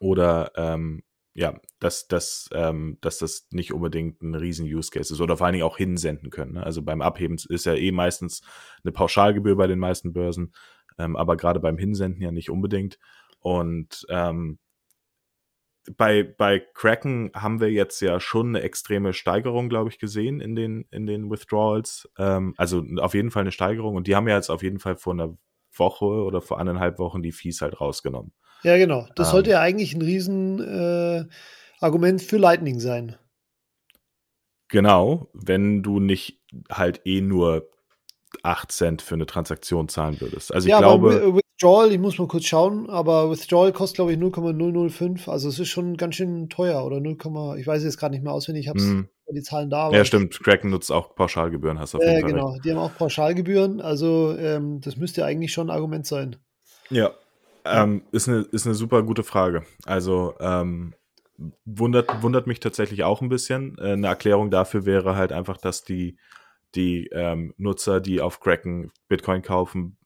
Speaker 2: oder ähm, ja, dass, dass, ähm, dass das nicht unbedingt ein riesen Use Case ist oder vor allen Dingen auch hinsenden können. Ne? Also beim Abheben ist ja eh meistens eine Pauschalgebühr bei den meisten Börsen, ähm, aber gerade beim Hinsenden ja nicht unbedingt. Und ähm, bei, bei Kraken haben wir jetzt ja schon eine extreme Steigerung, glaube ich, gesehen in den, in den Withdrawals. Ähm, also auf jeden Fall eine Steigerung. Und die haben ja jetzt auf jeden Fall vor einer Woche oder vor eineinhalb Wochen die Fees halt rausgenommen.
Speaker 1: Ja, genau. Das ähm, sollte ja eigentlich ein Riesenargument äh, für Lightning sein.
Speaker 2: Genau, wenn du nicht halt eh nur 8 Cent für eine Transaktion zahlen würdest. Also ich ja, glaube.
Speaker 1: Withdrawal, ich muss mal kurz schauen, aber Withdrawal kostet, glaube ich, 0,005. Also es ist schon ganz schön teuer oder 0, ich weiß jetzt gerade nicht mehr auswendig, ich habe mm. die Zahlen da.
Speaker 2: Ja, stimmt. Kraken nutzt auch Pauschalgebühren, hast du auf jeden
Speaker 1: äh, Fall Genau, recht. die haben auch Pauschalgebühren. Also ähm, das müsste eigentlich schon ein Argument sein.
Speaker 2: Ja, ähm, ist, eine, ist eine super gute Frage. Also ähm, wundert, wundert mich tatsächlich auch ein bisschen. Äh, eine Erklärung dafür wäre halt einfach, dass die, die ähm, Nutzer, die auf Kraken Bitcoin kaufen,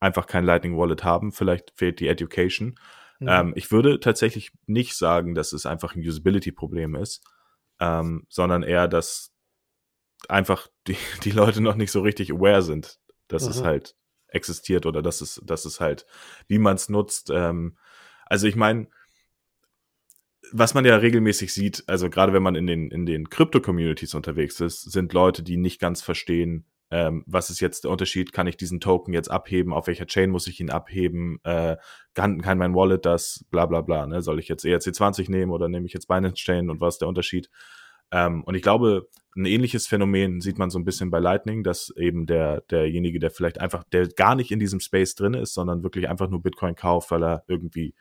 Speaker 2: einfach kein Lightning Wallet haben. Vielleicht fehlt die Education. Mhm. Ähm, ich würde tatsächlich nicht sagen, dass es einfach ein Usability-Problem ist, ähm, sondern eher, dass einfach die, die Leute noch nicht so richtig aware sind, dass mhm. es halt existiert oder dass es, dass es halt, wie man es nutzt. Ähm, also ich meine, was man ja regelmäßig sieht, also gerade wenn man in den, in den Krypto-Communities unterwegs ist, sind Leute, die nicht ganz verstehen, ähm, was ist jetzt der Unterschied? Kann ich diesen Token jetzt abheben? Auf welcher Chain muss ich ihn abheben? Äh, kann, kann mein Wallet das? Bla bla bla. Ne? Soll ich jetzt ERC20 nehmen oder nehme ich jetzt Binance Chain und was ist der Unterschied? Ähm, und ich glaube, ein ähnliches Phänomen sieht man so ein bisschen bei Lightning, dass eben der, derjenige, der vielleicht einfach, der gar nicht in diesem Space drin ist, sondern wirklich einfach nur Bitcoin kauft, weil er irgendwie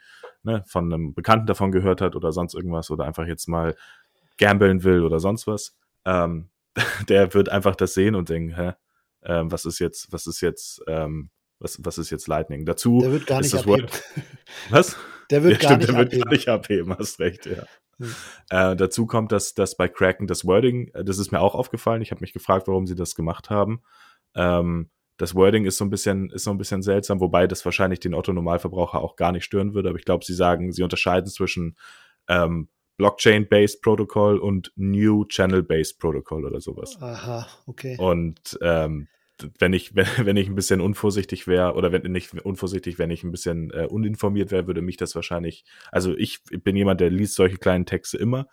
Speaker 2: ne, von einem Bekannten davon gehört hat oder sonst irgendwas oder einfach jetzt mal gambeln will oder sonst was. Ähm, der wird einfach das sehen und denken, hä, ähm, was ist jetzt, was ist jetzt, ähm, was, was ist jetzt Lightning? Dazu
Speaker 1: der wird gar nicht abheben. Word
Speaker 2: was?
Speaker 1: Der wird, ja, gar, stimmt, nicht der
Speaker 2: wird gar nicht abheben, hast recht, ja. Hm. Äh, dazu kommt, dass, dass bei Kraken das Wording, äh, das ist mir auch aufgefallen, ich habe mich gefragt, warum sie das gemacht haben. Ähm, das Wording ist so ein bisschen, ist so ein bisschen seltsam, wobei das wahrscheinlich den Otto-Normalverbraucher auch gar nicht stören würde, aber ich glaube, sie sagen, sie unterscheiden zwischen ähm, Blockchain-based Protocol und New Channel-based Protocol oder sowas.
Speaker 1: Aha, okay.
Speaker 2: Und ähm, wenn ich, wenn, wenn ich ein bisschen unvorsichtig wäre, oder wenn nicht unvorsichtig, wenn ich ein bisschen äh, uninformiert wäre, würde mich das wahrscheinlich, also ich bin jemand, der liest solche kleinen Texte immer.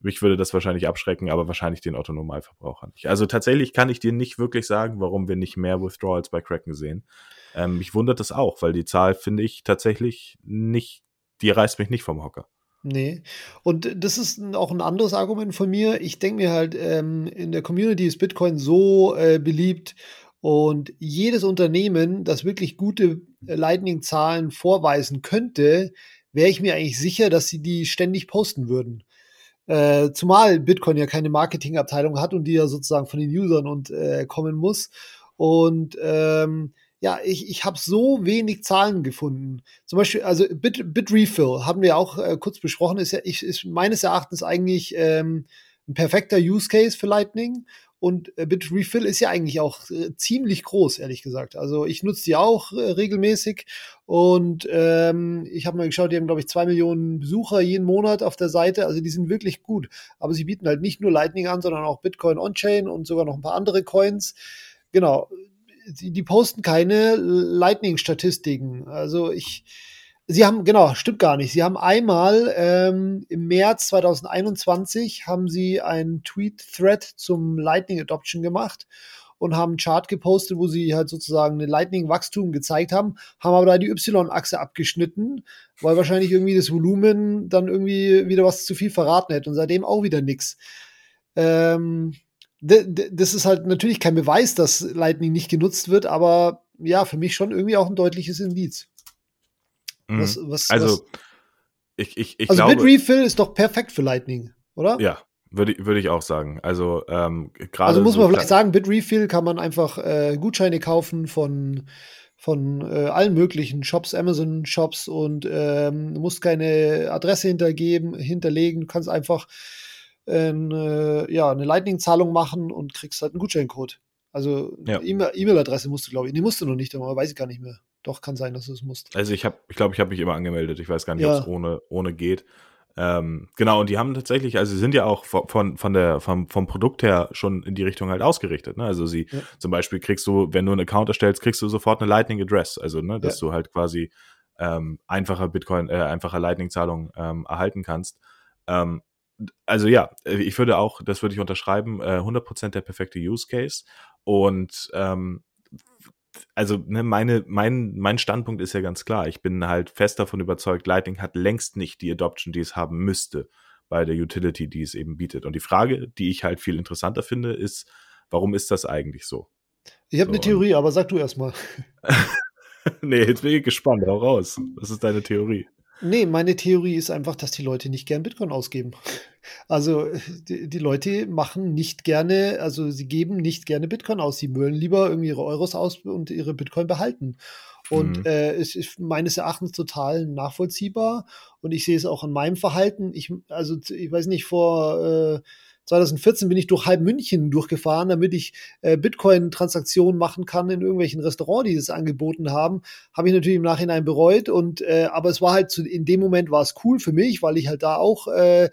Speaker 2: Mich würde das wahrscheinlich abschrecken, aber wahrscheinlich den Otto-Normalverbraucher nicht. Also tatsächlich kann ich dir nicht wirklich sagen, warum wir nicht mehr Withdrawals bei Kraken sehen. Ähm, mich wundert das auch, weil die Zahl finde ich tatsächlich nicht, die reißt mich nicht vom Hocker.
Speaker 1: Nee. Und das ist auch ein anderes Argument von mir. Ich denke mir halt, ähm, in der Community ist Bitcoin so äh, beliebt und jedes Unternehmen, das wirklich gute äh, Lightning-Zahlen vorweisen könnte, wäre ich mir eigentlich sicher, dass sie die ständig posten würden. Äh, zumal Bitcoin ja keine Marketingabteilung hat und die ja sozusagen von den Usern und äh, kommen muss. Und ähm, ja, ich, ich habe so wenig Zahlen gefunden. Zum Beispiel, also Bit, Bitrefill haben wir auch äh, kurz besprochen, ist ja ich, ist meines Erachtens eigentlich ähm, ein perfekter Use Case für Lightning. Und äh, Bitrefill ist ja eigentlich auch äh, ziemlich groß, ehrlich gesagt. Also ich nutze die auch äh, regelmäßig und ähm, ich habe mal geschaut, die haben, glaube ich, zwei Millionen Besucher jeden Monat auf der Seite. Also die sind wirklich gut. Aber sie bieten halt nicht nur Lightning an, sondern auch Bitcoin On-Chain und sogar noch ein paar andere Coins. Genau die, die posten keine Lightning-Statistiken. Also ich, sie haben, genau, stimmt gar nicht. Sie haben einmal ähm, im März 2021 haben sie einen Tweet-Thread zum Lightning Adoption gemacht und haben einen Chart gepostet, wo sie halt sozusagen eine Lightning-Wachstum gezeigt haben, haben aber da die Y-Achse abgeschnitten, weil wahrscheinlich irgendwie das Volumen dann irgendwie wieder was zu viel verraten hätte und seitdem auch wieder nix. Ähm, das ist halt natürlich kein Beweis, dass Lightning nicht genutzt wird, aber ja, für mich schon irgendwie auch ein deutliches Indiz.
Speaker 2: Mhm. Was, was, also, was, ich, ich, ich
Speaker 1: also
Speaker 2: glaube.
Speaker 1: Bitrefill ist doch perfekt für Lightning, oder?
Speaker 2: Ja, würde, würde ich auch sagen. Also, ähm, gerade.
Speaker 1: Also muss man so vielleicht sagen, Bitrefill kann man einfach äh, Gutscheine kaufen von, von äh, allen möglichen Shops, Amazon-Shops und ähm, musst keine Adresse hintergeben, hinterlegen. Du kannst einfach eine, ja, eine Lightning-Zahlung machen und kriegst halt einen Gutscheincode. Also ja. E-Mail-Adresse musst du, glaube ich. Nee, musst du noch nicht, aber weiß ich gar nicht mehr. Doch, kann sein, dass du es musst.
Speaker 2: Also ich habe, ich glaube, ich habe mich immer angemeldet. Ich weiß gar nicht, ja. ob es ohne, ohne geht. Ähm, genau, und die haben tatsächlich, also sie sind ja auch von, von der, vom, vom Produkt her schon in die Richtung halt ausgerichtet. Ne? Also sie, ja. zum Beispiel kriegst du, wenn du einen Account erstellst, kriegst du sofort eine Lightning Address. Also, ne, dass ja. du halt quasi ähm, einfacher Bitcoin, äh, einfacher Lightning-Zahlung ähm, erhalten kannst. Ähm, also ja, äh, ich würde auch, das würde ich unterschreiben, äh, 100% der perfekte Use Case. Und ähm, also ne, meine, mein, mein Standpunkt ist ja ganz klar. Ich bin halt fest davon überzeugt, Lightning hat längst nicht die Adoption, die es haben müsste bei der Utility, die es eben bietet. Und die Frage, die ich halt viel interessanter finde, ist, warum ist das eigentlich so?
Speaker 1: Ich habe so, eine Theorie, aber sag du erst mal.
Speaker 2: nee, jetzt bin ich gespannt. Hau raus. Was ist deine Theorie?
Speaker 1: Nee, meine Theorie ist einfach, dass die Leute nicht gern Bitcoin ausgeben. Also die, die, Leute machen nicht gerne, also sie geben nicht gerne Bitcoin aus. Sie wollen lieber irgendwie ihre Euros aus und ihre Bitcoin behalten. Und mhm. äh, es ist meines Erachtens total nachvollziehbar. Und ich sehe es auch an meinem Verhalten. Ich, also ich weiß nicht, vor äh, 2014 bin ich durch halb München durchgefahren, damit ich äh, Bitcoin-Transaktionen machen kann in irgendwelchen Restaurants, die es angeboten haben. Habe ich natürlich im Nachhinein bereut. Und äh, aber es war halt zu, in dem Moment war es cool für mich, weil ich halt da auch äh,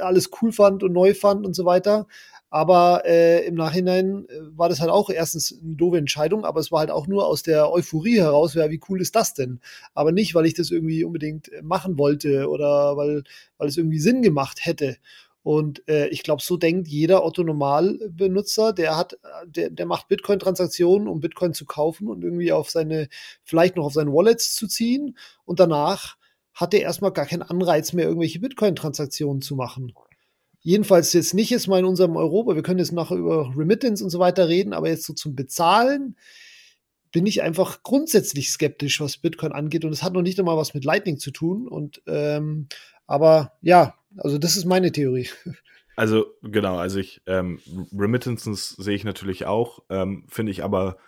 Speaker 1: alles cool fand und neu fand und so weiter. Aber äh, im Nachhinein äh, war das halt auch erstens eine doofe Entscheidung, aber es war halt auch nur aus der Euphorie heraus, ja, wie cool ist das denn? Aber nicht, weil ich das irgendwie unbedingt machen wollte oder weil, weil es irgendwie Sinn gemacht hätte. Und äh, ich glaube, so denkt jeder Otto-Normal-Benutzer, der hat, der, der macht Bitcoin-Transaktionen, um Bitcoin zu kaufen und irgendwie auf seine, vielleicht noch auf seine Wallets zu ziehen. Und danach hat er erstmal gar keinen Anreiz mehr, irgendwelche Bitcoin-Transaktionen zu machen. Jedenfalls jetzt nicht jetzt mal in unserem Europa. Wir können jetzt nachher über Remittance und so weiter reden, aber jetzt so zum Bezahlen bin ich einfach grundsätzlich skeptisch, was Bitcoin angeht. Und es hat noch nicht einmal was mit Lightning zu tun. Und ähm, aber ja, also das ist meine Theorie.
Speaker 2: Also genau, also ich ähm, Remittances sehe ich natürlich auch, ähm, finde ich aber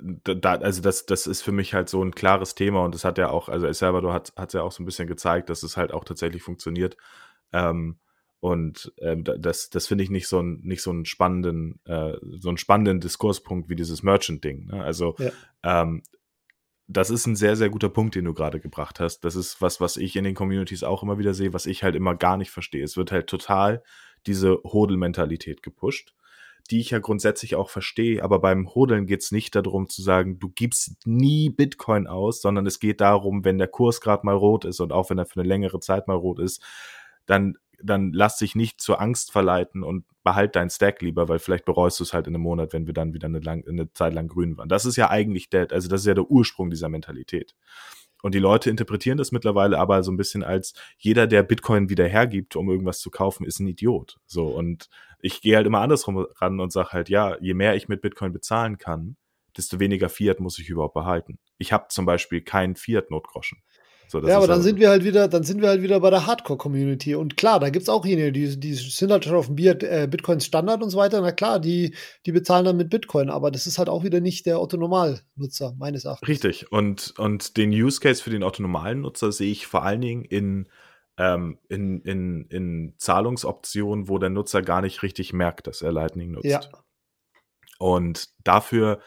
Speaker 2: da, also das, das ist für mich halt so ein klares Thema und das hat ja auch, also El Salvador hat es ja auch so ein bisschen gezeigt, dass es halt auch tatsächlich funktioniert. Ähm, und ähm, das, das finde ich nicht so ein, nicht so einen spannenden, äh, so einen spannenden Diskurspunkt wie dieses Merchant-Ding. Ne? Also ja. ähm, das ist ein sehr, sehr guter Punkt, den du gerade gebracht hast. Das ist was, was ich in den Communities auch immer wieder sehe, was ich halt immer gar nicht verstehe. Es wird halt total diese Hodel-Mentalität gepusht, die ich ja grundsätzlich auch verstehe, aber beim Hodeln geht es nicht darum zu sagen, du gibst nie Bitcoin aus, sondern es geht darum, wenn der Kurs gerade mal rot ist und auch wenn er für eine längere Zeit mal rot ist, dann, dann lass dich nicht zur Angst verleiten und behalt deinen Stack lieber, weil vielleicht bereust du es halt in einem Monat, wenn wir dann wieder eine, lang, eine Zeit lang grün waren. Das ist ja eigentlich der, also das ist ja der Ursprung dieser Mentalität. Und die Leute interpretieren das mittlerweile aber so ein bisschen als jeder, der Bitcoin wieder hergibt, um irgendwas zu kaufen, ist ein Idiot. So und ich gehe halt immer andersrum ran und sage halt, ja, je mehr ich mit Bitcoin bezahlen kann, desto weniger Fiat muss ich überhaupt behalten. Ich habe zum Beispiel keinen Fiat-Notgroschen.
Speaker 1: So, ja, aber dann also sind wir halt wieder, dann sind wir halt wieder bei der Hardcore-Community. Und klar, da gibt es auch jene, die, die sind halt schon auf dem äh, Bitcoins Standard und so weiter. Na klar, die, die bezahlen dann mit Bitcoin, aber das ist halt auch wieder nicht der Otto-Normal-Nutzer, meines Erachtens.
Speaker 2: Richtig. Und, und den Use Case für den Otto-normalen Nutzer sehe ich vor allen Dingen in ähm, in, in, in Zahlungsoptionen, wo der Nutzer gar nicht richtig merkt, dass er Lightning nutzt. Ja. Und dafür,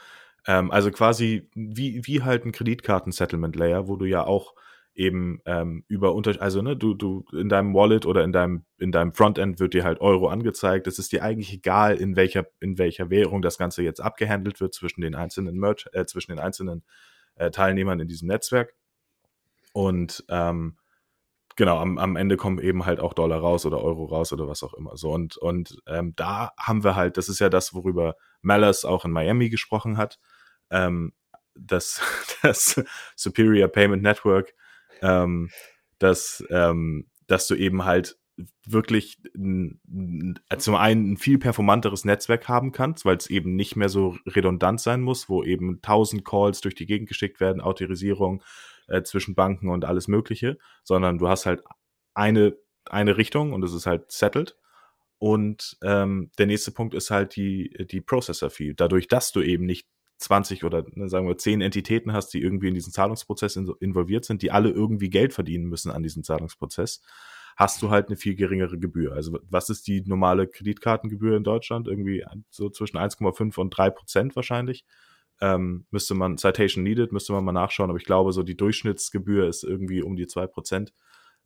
Speaker 2: ähm, also quasi wie, wie halt ein Kreditkarten-Settlement-Layer, wo du ja auch eben ähm, über unter also ne du du in deinem Wallet oder in deinem in deinem Frontend wird dir halt Euro angezeigt es ist dir eigentlich egal in welcher in welcher Währung das ganze jetzt abgehandelt wird zwischen den einzelnen Merch äh, zwischen den einzelnen äh, Teilnehmern in diesem Netzwerk und ähm, genau, am, am Ende kommen eben halt auch Dollar raus oder Euro raus oder was auch immer. So und, und ähm, da haben wir halt, das ist ja das, worüber Malice auch in Miami gesprochen hat, ähm, das, das Superior Payment Network, ähm, dass, ähm, dass du eben halt wirklich zum einen ein viel performanteres Netzwerk haben kannst, weil es eben nicht mehr so redundant sein muss, wo eben tausend Calls durch die Gegend geschickt werden, Autorisierung, äh, zwischen Banken und alles Mögliche, sondern du hast halt eine, eine Richtung und es ist halt settled. Und ähm, der nächste Punkt ist halt die, die Processor-Fee. Dadurch, dass du eben nicht 20 oder ne, sagen wir 10 Entitäten hast, die irgendwie in diesen Zahlungsprozess in, involviert sind, die alle irgendwie Geld verdienen müssen an diesem Zahlungsprozess, hast du halt eine viel geringere Gebühr. Also was ist die normale Kreditkartengebühr in Deutschland? Irgendwie so zwischen 1,5 und 3 Prozent wahrscheinlich. Ähm, müsste man, Citation Needed, müsste man mal nachschauen, aber ich glaube, so die Durchschnittsgebühr ist irgendwie um die 2%.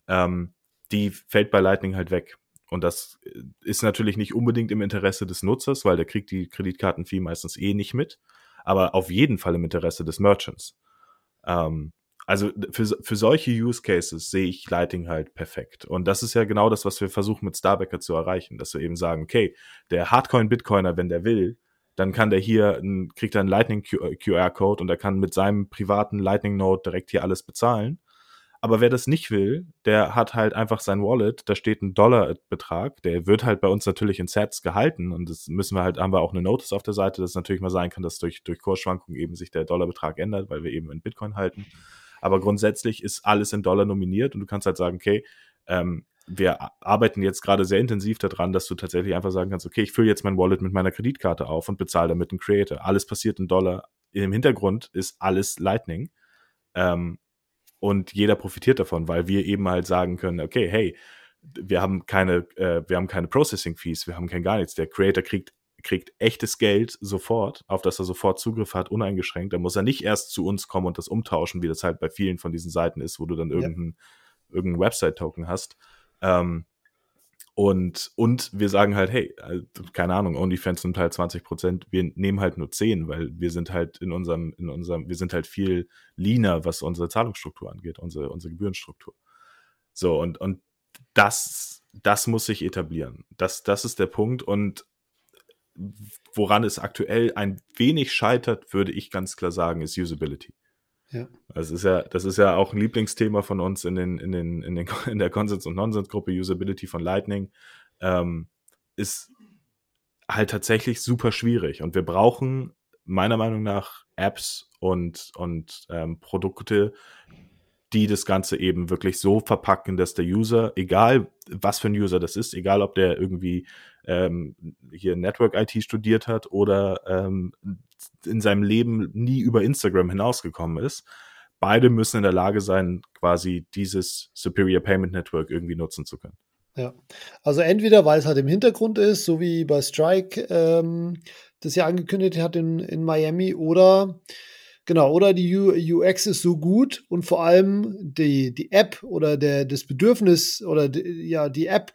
Speaker 2: Ähm, die fällt bei Lightning halt weg. Und das äh, ist natürlich nicht unbedingt im Interesse des Nutzers, weil der kriegt die Kreditkartenfee meistens eh nicht mit, aber auf jeden Fall im Interesse des Merchants. Ähm, also für, für solche Use Cases sehe ich Lightning halt perfekt. Und das ist ja genau das, was wir versuchen mit Starbacker zu erreichen, dass wir eben sagen, okay, der Hardcoin-Bitcoiner, wenn der will, dann kann der hier, kriegt er einen Lightning QR-Code und er kann mit seinem privaten Lightning Node direkt hier alles bezahlen. Aber wer das nicht will, der hat halt einfach sein Wallet, da steht ein Dollarbetrag, der wird halt bei uns natürlich in Sets gehalten und das müssen wir halt, haben wir auch eine Notice auf der Seite, dass es natürlich mal sein kann, dass durch, durch Kursschwankungen eben sich der Dollarbetrag ändert, weil wir eben in Bitcoin halten. Aber grundsätzlich ist alles in Dollar nominiert und du kannst halt sagen, okay, ähm, wir arbeiten jetzt gerade sehr intensiv daran, dass du tatsächlich einfach sagen kannst, okay, ich fülle jetzt mein Wallet mit meiner Kreditkarte auf und bezahle damit einen Creator. Alles passiert in Dollar. Im Hintergrund ist alles Lightning. Ähm, und jeder profitiert davon, weil wir eben halt sagen können, okay, hey, wir haben keine, äh, wir haben keine Processing Fees, wir haben kein gar nichts. Der Creator kriegt kriegt echtes Geld sofort, auf das er sofort Zugriff hat, uneingeschränkt. Da muss er nicht erst zu uns kommen und das umtauschen, wie das halt bei vielen von diesen Seiten ist, wo du dann irgendeinen ja. irgendein Website-Token hast, ähm, und, und wir sagen halt, hey, also, keine Ahnung, OnlyFans nimmt halt 20 Prozent, wir nehmen halt nur 10, weil wir sind halt in unserem, in unserem, wir sind halt viel leaner, was unsere Zahlungsstruktur angeht, unsere, unsere Gebührenstruktur. So, und, und das, das muss sich etablieren. Das, das ist der Punkt. Und woran es aktuell ein wenig scheitert, würde ich ganz klar sagen, ist Usability. Ja. Das ist ja, das ist ja auch ein Lieblingsthema von uns in den, in den, in den, in der Konsens- und Nonsens-Gruppe Usability von Lightning. Ähm, ist halt tatsächlich super schwierig und wir brauchen meiner Meinung nach Apps und, und ähm, Produkte, die das Ganze eben wirklich so verpacken, dass der User, egal was für ein User das ist, egal ob der irgendwie ähm, hier Network IT studiert hat oder ähm, in seinem Leben nie über Instagram hinausgekommen ist, beide müssen in der Lage sein, quasi dieses Superior Payment Network irgendwie nutzen zu können.
Speaker 1: Ja, also entweder weil es halt im Hintergrund ist, so wie bei Strike ähm, das ja angekündigt hat in, in Miami, oder Genau, oder die UX ist so gut und vor allem die, die App oder der, das Bedürfnis oder die, ja, die App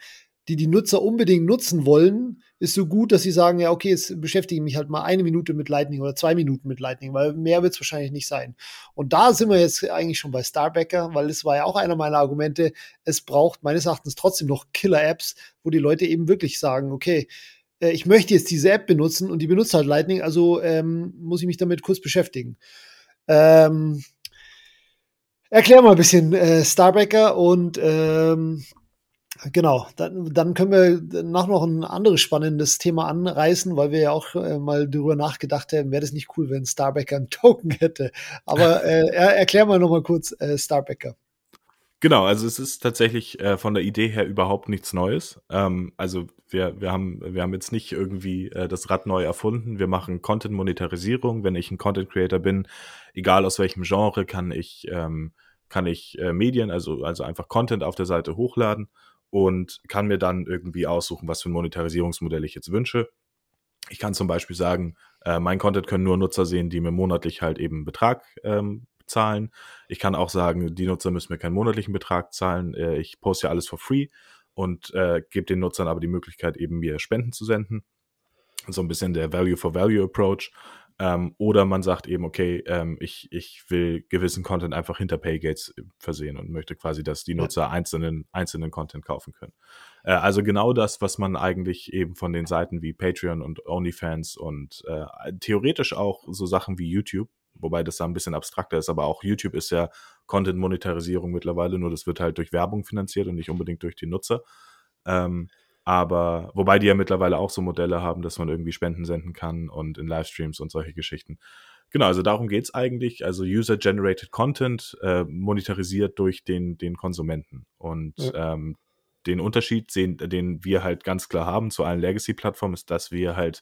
Speaker 1: die die Nutzer unbedingt nutzen wollen, ist so gut, dass sie sagen, ja, okay, jetzt beschäftige ich mich halt mal eine Minute mit Lightning oder zwei Minuten mit Lightning, weil mehr wird es wahrscheinlich nicht sein. Und da sind wir jetzt eigentlich schon bei Starbacker, weil das war ja auch einer meiner Argumente. Es braucht meines Erachtens trotzdem noch Killer-Apps, wo die Leute eben wirklich sagen, okay, äh, ich möchte jetzt diese App benutzen und die benutzt halt Lightning, also ähm, muss ich mich damit kurz beschäftigen. Ähm, erklär mal ein bisschen äh, Starbacker und ähm, Genau, dann, dann können wir nach noch ein anderes spannendes Thema anreißen, weil wir ja auch äh, mal darüber nachgedacht haben, wäre das nicht cool, wenn Starbacker einen Token hätte. Aber äh, erklär mal nochmal kurz äh, Starbacker.
Speaker 2: Genau, also es ist tatsächlich äh, von der Idee her überhaupt nichts Neues. Ähm, also wir, wir, haben, wir haben jetzt nicht irgendwie äh, das Rad neu erfunden. Wir machen Content-Monetarisierung. Wenn ich ein Content-Creator bin, egal aus welchem Genre, kann ich, ähm, kann ich äh, Medien, also, also einfach Content auf der Seite hochladen und kann mir dann irgendwie aussuchen, was für ein Monetarisierungsmodell ich jetzt wünsche. Ich kann zum Beispiel sagen, äh, mein Content können nur Nutzer sehen, die mir monatlich halt eben Betrag ähm, zahlen. Ich kann auch sagen, die Nutzer müssen mir keinen monatlichen Betrag zahlen. Äh, ich poste ja alles for free und äh, gebe den Nutzern aber die Möglichkeit, eben mir Spenden zu senden. So ein bisschen der Value for Value Approach. Ähm, oder man sagt eben, okay, ähm, ich, ich will gewissen Content einfach hinter Paygates versehen und möchte quasi, dass die Nutzer einzelnen, einzelnen Content kaufen können. Äh, also genau das, was man eigentlich eben von den Seiten wie Patreon und OnlyFans und äh, theoretisch auch so Sachen wie YouTube, wobei das da ein bisschen abstrakter ist, aber auch YouTube ist ja Content-Monetarisierung mittlerweile, nur das wird halt durch Werbung finanziert und nicht unbedingt durch die Nutzer. Ähm, aber wobei die ja mittlerweile auch so Modelle haben, dass man irgendwie Spenden senden kann und in Livestreams und solche Geschichten. Genau, also darum geht's eigentlich. Also User-Generated Content äh, monetarisiert durch den, den Konsumenten. Und ja. ähm, den Unterschied, sehen, den wir halt ganz klar haben zu allen Legacy-Plattformen, ist, dass wir halt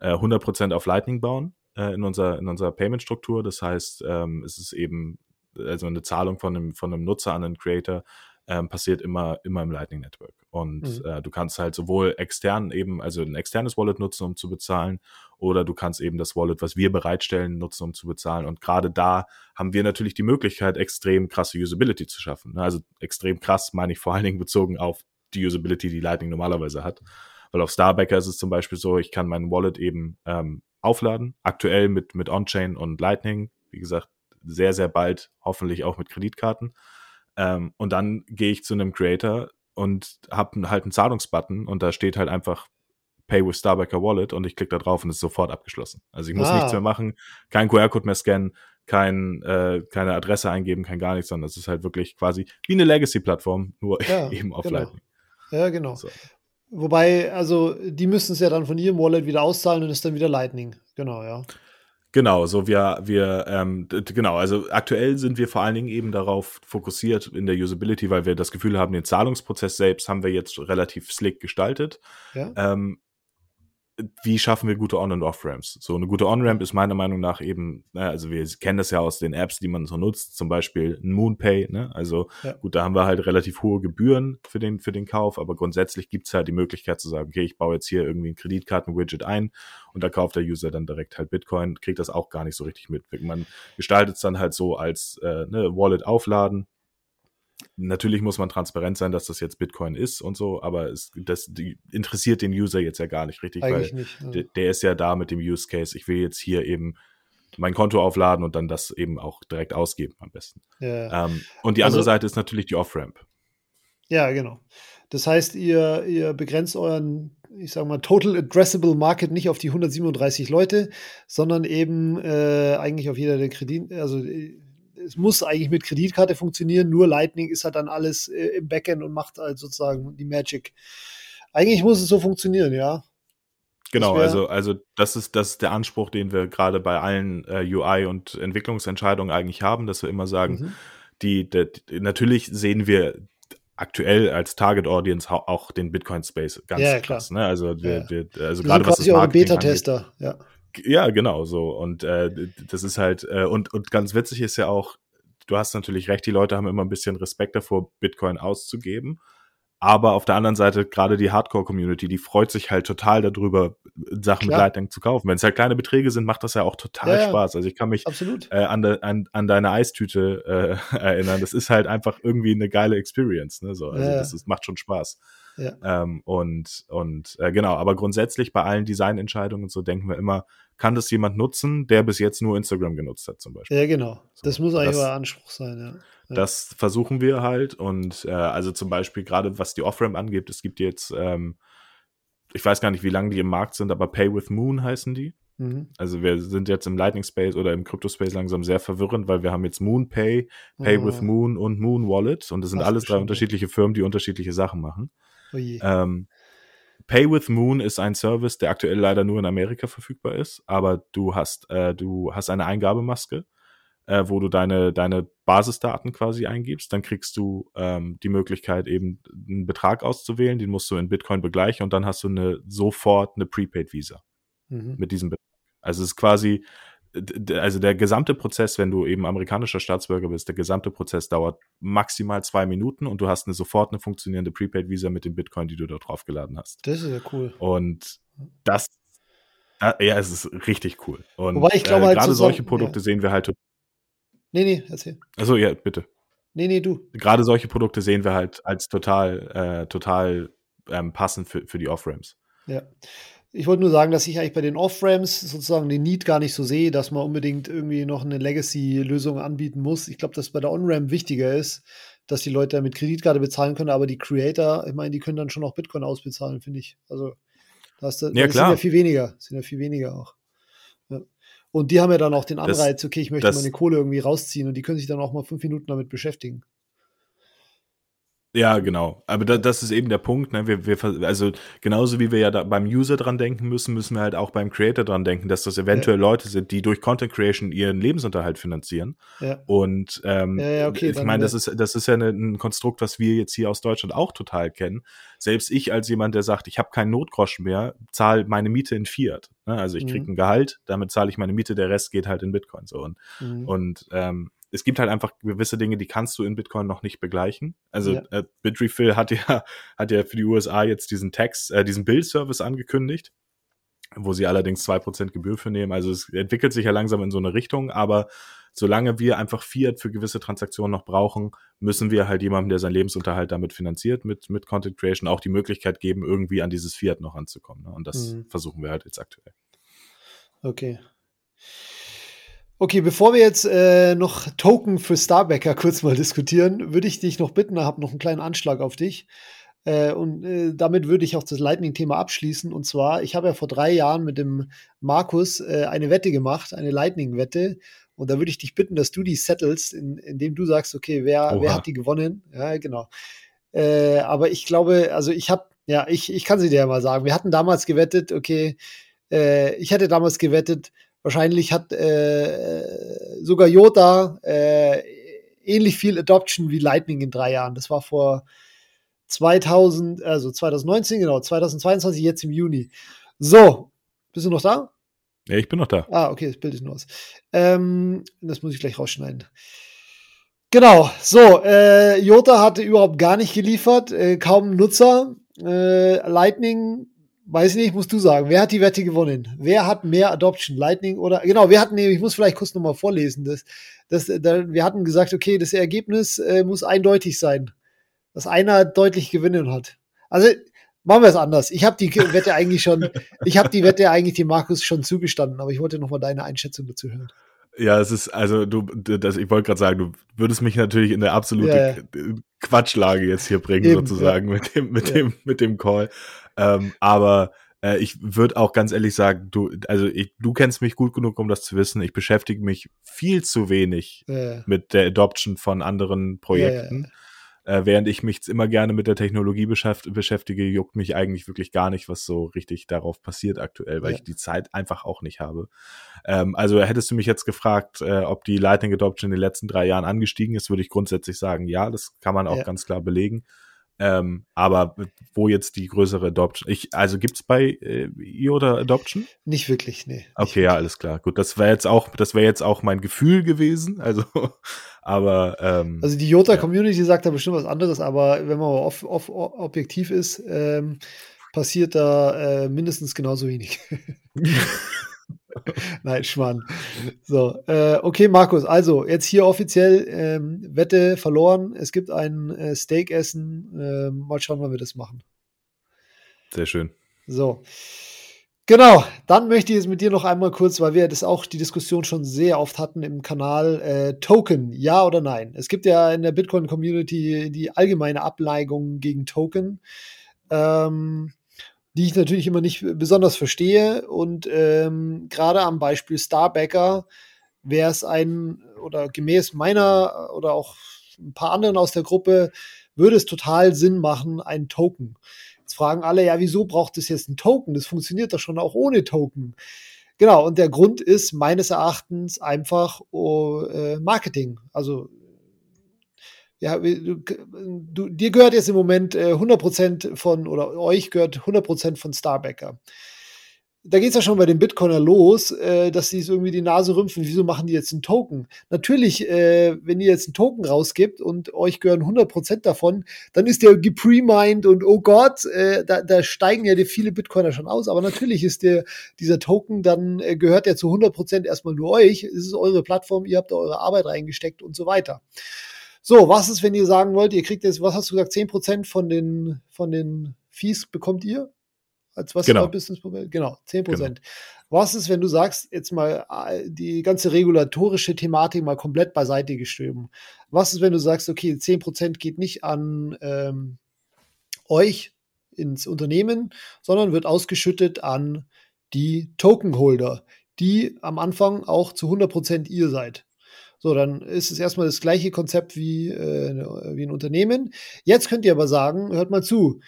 Speaker 2: äh, 100% auf Lightning bauen äh, in, unserer, in unserer Payment-Struktur. Das heißt, ähm, es ist eben also eine Zahlung von einem, von einem Nutzer an einen Creator ähm, passiert immer, immer im Lightning Network. Und mhm. äh, du kannst halt sowohl extern eben, also ein externes Wallet nutzen, um zu bezahlen, oder du kannst eben das Wallet, was wir bereitstellen, nutzen, um zu bezahlen. Und gerade da haben wir natürlich die Möglichkeit, extrem krasse Usability zu schaffen. Ne? Also extrem krass meine ich vor allen Dingen bezogen auf die Usability, die Lightning normalerweise hat. Weil auf Starbacker ist es zum Beispiel so, ich kann mein Wallet eben ähm, aufladen, aktuell mit, mit On-Chain und Lightning. Wie gesagt, sehr, sehr bald hoffentlich auch mit Kreditkarten. Ähm, und dann gehe ich zu einem Creator und habe halt einen Zahlungsbutton und da steht halt einfach Pay with Starbucker Wallet und ich klicke da drauf und es ist sofort abgeschlossen. Also ich muss ah. nichts mehr machen, kein QR-Code mehr scannen, kein, äh, keine Adresse eingeben, kein gar nichts, sondern es ist halt wirklich quasi wie eine Legacy-Plattform, nur ja, eben auf
Speaker 1: genau.
Speaker 2: Lightning.
Speaker 1: Ja, genau. So. Wobei, also die müssen es ja dann von ihrem Wallet wieder auszahlen und ist dann wieder Lightning. Genau, ja.
Speaker 2: Genau, so wir, wir, ähm, genau, also aktuell sind wir vor allen Dingen eben darauf fokussiert in der Usability, weil wir das Gefühl haben, den Zahlungsprozess selbst haben wir jetzt relativ slick gestaltet. Ja. Ähm, wie schaffen wir gute On- und Off-Ramps? So eine gute On-Ramp ist meiner Meinung nach eben, ne, also wir kennen das ja aus den Apps, die man so nutzt, zum Beispiel Moonpay, ne? Also ja. gut, da haben wir halt relativ hohe Gebühren für den, für den Kauf, aber grundsätzlich gibt's halt die Möglichkeit zu sagen, okay, ich baue jetzt hier irgendwie ein Kreditkarten-Widget ein und da kauft der User dann direkt halt Bitcoin, kriegt das auch gar nicht so richtig mit. Man gestaltet es dann halt so als äh, ne, Wallet aufladen, Natürlich muss man transparent sein, dass das jetzt Bitcoin ist und so, aber es, das interessiert den User jetzt ja gar nicht richtig, Eigentlich weil nicht, ja. der, der ist ja da mit dem Use Case. Ich will jetzt hier eben mein Konto aufladen und dann das eben auch direkt ausgeben am besten. Ja. Ähm, und die andere also, Seite ist natürlich die Off-Ramp.
Speaker 1: Ja, genau. Das heißt, ihr, ihr begrenzt euren, ich sag mal, Total Addressable Market nicht auf die 137 Leute, sondern eben äh, eigentlich auf jeder der Kredit, also äh, es muss eigentlich mit Kreditkarte funktionieren, nur Lightning ist halt dann alles äh, im Backend und macht halt sozusagen die Magic. Eigentlich muss es so funktionieren, ja.
Speaker 2: Genau, also, also das ist, das ist der Anspruch, den wir gerade bei allen äh, UI- und Entwicklungsentscheidungen eigentlich haben, dass wir immer sagen, mhm. die, die, die, natürlich sehen wir aktuell als Target Audience auch den Bitcoin Space ganz ja, krass. Ne? Also, wir, ja. wir, also gerade was das
Speaker 1: Marketing Beta-Tester, ja.
Speaker 2: Ja, genau so. Und äh, das ist halt, äh, und, und ganz witzig ist ja auch, du hast natürlich recht, die Leute haben immer ein bisschen Respekt davor, Bitcoin auszugeben. Aber auf der anderen Seite, gerade die Hardcore-Community, die freut sich halt total darüber, Sachen Klar. mit Lightning zu kaufen. Wenn es halt kleine Beträge sind, macht das ja auch total ja, Spaß. Also ich kann mich äh, an, de, an, an deine Eistüte äh, erinnern. Das ist halt einfach irgendwie eine geile Experience. Ne? So, also ja. das ist, macht schon Spaß. Ja. Ähm, und und äh, genau, aber grundsätzlich bei allen Designentscheidungen so denken wir immer, kann das jemand nutzen, der bis jetzt nur Instagram genutzt hat, zum Beispiel.
Speaker 1: Ja, genau. So, das muss eigentlich das, euer Anspruch sein, ja. ja.
Speaker 2: Das versuchen wir halt. Und äh, also zum Beispiel gerade was die Off-Ramp angeht, es gibt jetzt, ähm, ich weiß gar nicht, wie lange die im Markt sind, aber Pay with Moon heißen die. Mhm. Also wir sind jetzt im Lightning Space oder im Crypto Space langsam sehr verwirrend, weil wir haben jetzt Moon Pay, Pay oh. with Moon und Moon Wallet und das sind Ach, alles drei unterschiedliche Firmen, die unterschiedliche Sachen machen. Oh ähm, Pay with Moon ist ein Service, der aktuell leider nur in Amerika verfügbar ist, aber du hast, äh, du hast eine Eingabemaske, äh, wo du deine, deine Basisdaten quasi eingibst. Dann kriegst du ähm, die Möglichkeit, eben einen Betrag auszuwählen, den musst du in Bitcoin begleichen und dann hast du eine sofort eine Prepaid-Visa mhm. mit diesem Betrag. Also es ist quasi, also der gesamte Prozess, wenn du eben amerikanischer Staatsbürger bist, der gesamte Prozess dauert maximal zwei Minuten und du hast eine sofort eine funktionierende Prepaid-Visa mit dem Bitcoin, die du da draufgeladen hast.
Speaker 1: Das ist ja cool.
Speaker 2: Und das, ja, es ist richtig cool. Und Wobei ich glaube, äh, halt gerade solche Produkte ja. sehen wir halt.
Speaker 1: Nee, nee, erzähl.
Speaker 2: Achso, ja, bitte.
Speaker 1: Nee, nee, du.
Speaker 2: Gerade solche Produkte sehen wir halt als total, äh, total ähm, passend für, für die Off-Ramps.
Speaker 1: Ja. Ich wollte nur sagen, dass ich eigentlich bei den Off-Ramps sozusagen den Need gar nicht so sehe, dass man unbedingt irgendwie noch eine Legacy-Lösung anbieten muss. Ich glaube, dass bei der On-Ramp wichtiger ist, dass die Leute mit Kreditkarte bezahlen können, aber die Creator, ich meine, die können dann schon auch Bitcoin ausbezahlen, finde ich. Also, das, das ja, sind ja viel weniger, sind ja viel weniger auch. Ja. Und die haben ja dann auch den Anreiz, das, okay, ich möchte meine Kohle irgendwie rausziehen und die können sich dann auch mal fünf Minuten damit beschäftigen.
Speaker 2: Ja, genau. Aber da, das ist eben der Punkt. Ne? Wir, wir, also genauso wie wir ja da beim User dran denken müssen, müssen wir halt auch beim Creator dran denken, dass das eventuell ja. Leute sind, die durch Content Creation ihren Lebensunterhalt finanzieren. Ja. Und ähm, ja, ja, okay, ich meine, das ist das ist ja eine, ein Konstrukt, was wir jetzt hier aus Deutschland auch total kennen. Selbst ich als jemand, der sagt, ich habe keinen Notgroschen mehr, zahle meine Miete in Fiat. Ne? Also ich kriege mhm. ein Gehalt, damit zahle ich meine Miete, der Rest geht halt in Bitcoin so und mhm. und ähm, es gibt halt einfach gewisse Dinge, die kannst du in Bitcoin noch nicht begleichen. Also ja. äh, Bitrefill hat ja, hat ja für die USA jetzt diesen Text, äh, diesen Bill-Service angekündigt, wo sie allerdings zwei Prozent Gebühr für nehmen. Also es entwickelt sich ja langsam in so eine Richtung, aber solange wir einfach Fiat für gewisse Transaktionen noch brauchen, müssen wir halt jemandem, der seinen Lebensunterhalt damit finanziert, mit, mit Content Creation, auch die Möglichkeit geben, irgendwie an dieses Fiat noch ranzukommen. Ne? Und das mhm. versuchen wir halt jetzt aktuell.
Speaker 1: Okay. Okay, bevor wir jetzt äh, noch Token für Starbacker kurz mal diskutieren, würde ich dich noch bitten, ich habe noch einen kleinen Anschlag auf dich. Äh, und äh, damit würde ich auch das Lightning-Thema abschließen. Und zwar, ich habe ja vor drei Jahren mit dem Markus äh, eine Wette gemacht, eine Lightning-Wette. Und da würde ich dich bitten, dass du die settlest, in, indem du sagst, okay, wer, wer hat die gewonnen? Ja, genau. Äh, aber ich glaube, also ich habe, ja, ich, ich kann sie dir ja mal sagen. Wir hatten damals gewettet, okay, äh, ich hätte damals gewettet, Wahrscheinlich hat äh, sogar Jota äh, ähnlich viel Adoption wie Lightning in drei Jahren. Das war vor 2000, also 2019, genau, 2022, jetzt im Juni. So, bist du noch da?
Speaker 2: Ja, ich bin noch da.
Speaker 1: Ah, okay, das Bild ist nur aus. Ähm, das muss ich gleich rausschneiden. Genau, so, äh, Jota hatte überhaupt gar nicht geliefert, äh, kaum Nutzer. Äh, Lightning Weiß nicht, musst du sagen. Wer hat die Wette gewonnen? Wer hat mehr Adoption? Lightning oder genau, wir hatten, ich muss vielleicht kurz nochmal vorlesen. Das, das, da, wir hatten gesagt, okay, das Ergebnis äh, muss eindeutig sein. Dass einer deutlich gewinnen hat. Also machen wir es anders. Ich habe die Wette eigentlich schon, ich habe die Wette eigentlich dem Markus schon zugestanden, aber ich wollte nochmal deine Einschätzung dazu hören.
Speaker 2: Ja, es ist, also du, das, ich wollte gerade sagen, du würdest mich natürlich in der absolute ja, ja. Quatschlage jetzt hier bringen, Eben, sozusagen, ja. mit dem, mit dem, mit dem Call. Ähm, aber äh, ich würde auch ganz ehrlich sagen, du, also ich, du kennst mich gut genug, um das zu wissen. Ich beschäftige mich viel zu wenig mit der Adoption von anderen Projekten. Ja, äh, während ich mich immer gerne mit der Technologie beschäftige, juckt mich eigentlich wirklich gar nicht, was so richtig darauf passiert aktuell, weil ich die Zeit einfach auch nicht habe. Ähm, also hättest du mich jetzt gefragt, äh, ob die Lightning Adoption in den letzten drei Jahren angestiegen ist, würde ich grundsätzlich sagen, ja, das kann man auch ganz klar belegen. Ähm, aber wo jetzt die größere Adoption? Ich, also gibt's bei äh, IOTA Adoption?
Speaker 1: Nicht wirklich, nee.
Speaker 2: Okay, ja, alles klar. Gut, das wäre jetzt auch, das wäre jetzt auch mein Gefühl gewesen. Also, aber ähm,
Speaker 1: also die IOTA Community sagt da bestimmt was anderes, aber wenn man off, off, objektiv ist, ähm, passiert da äh, mindestens genauso wenig. Nein, Schmarrn. So, äh, okay, Markus, also jetzt hier offiziell ähm, Wette verloren. Es gibt ein äh, Steakessen. Äh, mal schauen, wann wir das machen.
Speaker 2: Sehr schön.
Speaker 1: So. Genau, dann möchte ich jetzt mit dir noch einmal kurz, weil wir das auch die Diskussion schon sehr oft hatten im Kanal, äh, Token, ja oder nein? Es gibt ja in der Bitcoin-Community die allgemeine Ableigung gegen Token, ähm, die ich natürlich immer nicht besonders verstehe. Und ähm, gerade am Beispiel Starbacker wäre es ein, oder gemäß meiner oder auch ein paar anderen aus der Gruppe, würde es total Sinn machen, ein Token Jetzt fragen alle, ja, wieso braucht es jetzt ein Token? Das funktioniert doch schon auch ohne Token. Genau, und der Grund ist meines Erachtens einfach oh, äh, Marketing. Also ja, du, du, dir gehört jetzt im Moment äh, 100% von, oder euch gehört 100% von Starbacker da geht es ja schon bei den Bitcoiner los, äh, dass sie es irgendwie die Nase rümpfen. Wieso machen die jetzt einen Token? Natürlich, äh, wenn ihr jetzt einen Token rausgibt und euch gehören 100% davon, dann ist der gepremined und oh Gott, äh, da, da steigen ja die viele Bitcoiner schon aus. Aber natürlich ist der, dieser Token, dann äh, gehört der zu 100% erstmal nur euch. Es ist eure Plattform, ihr habt da eure Arbeit reingesteckt und so weiter. So, was ist, wenn ihr sagen wollt, ihr kriegt jetzt, was hast du gesagt, 10% von den, von den Fees bekommt ihr? Als was
Speaker 2: genau.
Speaker 1: Businessmodell? Genau, 10 Prozent. Genau. Was ist, wenn du sagst, jetzt mal äh, die ganze regulatorische Thematik mal komplett beiseite geschoben? Was ist, wenn du sagst, okay, 10 Prozent geht nicht an ähm, euch ins Unternehmen, sondern wird ausgeschüttet an die Tokenholder, die am Anfang auch zu 100 Prozent ihr seid. So, dann ist es erstmal das gleiche Konzept wie, äh, wie ein Unternehmen. Jetzt könnt ihr aber sagen, hört mal zu,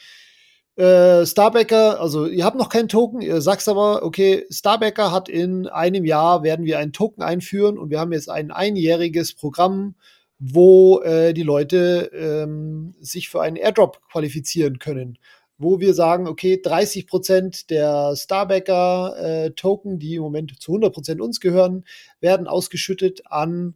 Speaker 1: äh, Starbacker, also ihr habt noch keinen Token, ihr sagt aber, okay, Starbacker hat in einem Jahr werden wir einen Token einführen und wir haben jetzt ein einjähriges Programm, wo äh, die Leute ähm, sich für einen Airdrop qualifizieren können. Wo wir sagen, okay, 30 Prozent der Starbacker äh, Token, die im Moment zu 100 Prozent uns gehören, werden ausgeschüttet an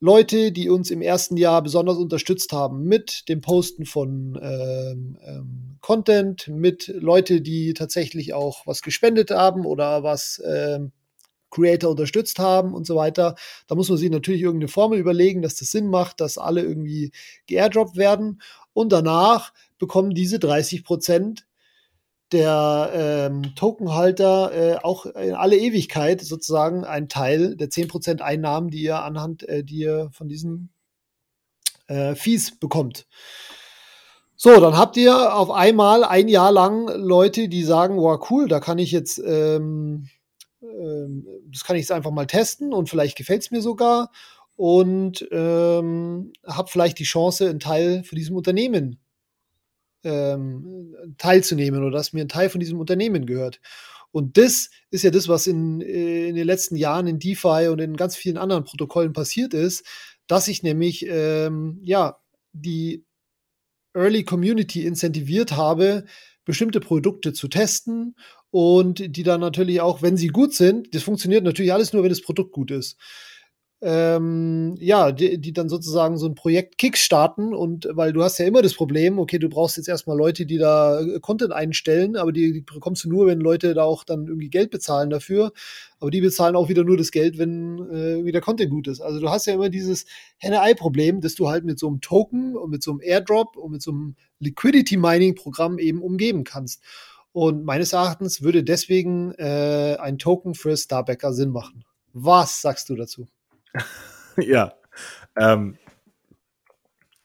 Speaker 1: Leute, die uns im ersten Jahr besonders unterstützt haben mit dem Posten von ähm, ähm, Content, mit Leute, die tatsächlich auch was gespendet haben oder was ähm, Creator unterstützt haben und so weiter. Da muss man sich natürlich irgendeine Formel überlegen, dass das Sinn macht, dass alle irgendwie geairdroppt werden. Und danach bekommen diese 30 Prozent der ähm, Tokenhalter äh, auch in alle Ewigkeit sozusagen ein Teil der 10% Einnahmen, die ihr anhand, äh, die ihr von diesen äh, Fees bekommt. So, dann habt ihr auf einmal ein Jahr lang Leute, die sagen, wow, cool, da kann ich jetzt, ähm, ähm, das kann ich jetzt einfach mal testen und vielleicht gefällt es mir sogar und ähm, habe vielleicht die Chance, einen Teil von diesem Unternehmen ähm, teilzunehmen oder dass mir ein Teil von diesem Unternehmen gehört. Und das ist ja das, was in, in den letzten Jahren in DeFi und in ganz vielen anderen Protokollen passiert ist, dass ich nämlich ähm, ja die Early Community incentiviert habe, bestimmte Produkte zu testen und die dann natürlich auch, wenn sie gut sind, das funktioniert natürlich alles nur, wenn das Produkt gut ist ähm, ja, die, die dann sozusagen so ein Projekt kickstarten und weil du hast ja immer das Problem, okay, du brauchst jetzt erstmal Leute, die da äh, Content einstellen, aber die, die bekommst du nur, wenn Leute da auch dann irgendwie Geld bezahlen dafür. Aber die bezahlen auch wieder nur das Geld, wenn äh, wieder Content gut ist. Also du hast ja immer dieses Henne-Ei-Problem, dass du halt mit so einem Token und mit so einem Airdrop und mit so einem Liquidity-Mining-Programm eben umgeben kannst. Und meines Erachtens würde deswegen äh, ein Token für Starbacker Sinn machen. Was sagst du dazu?
Speaker 2: ja. Ähm,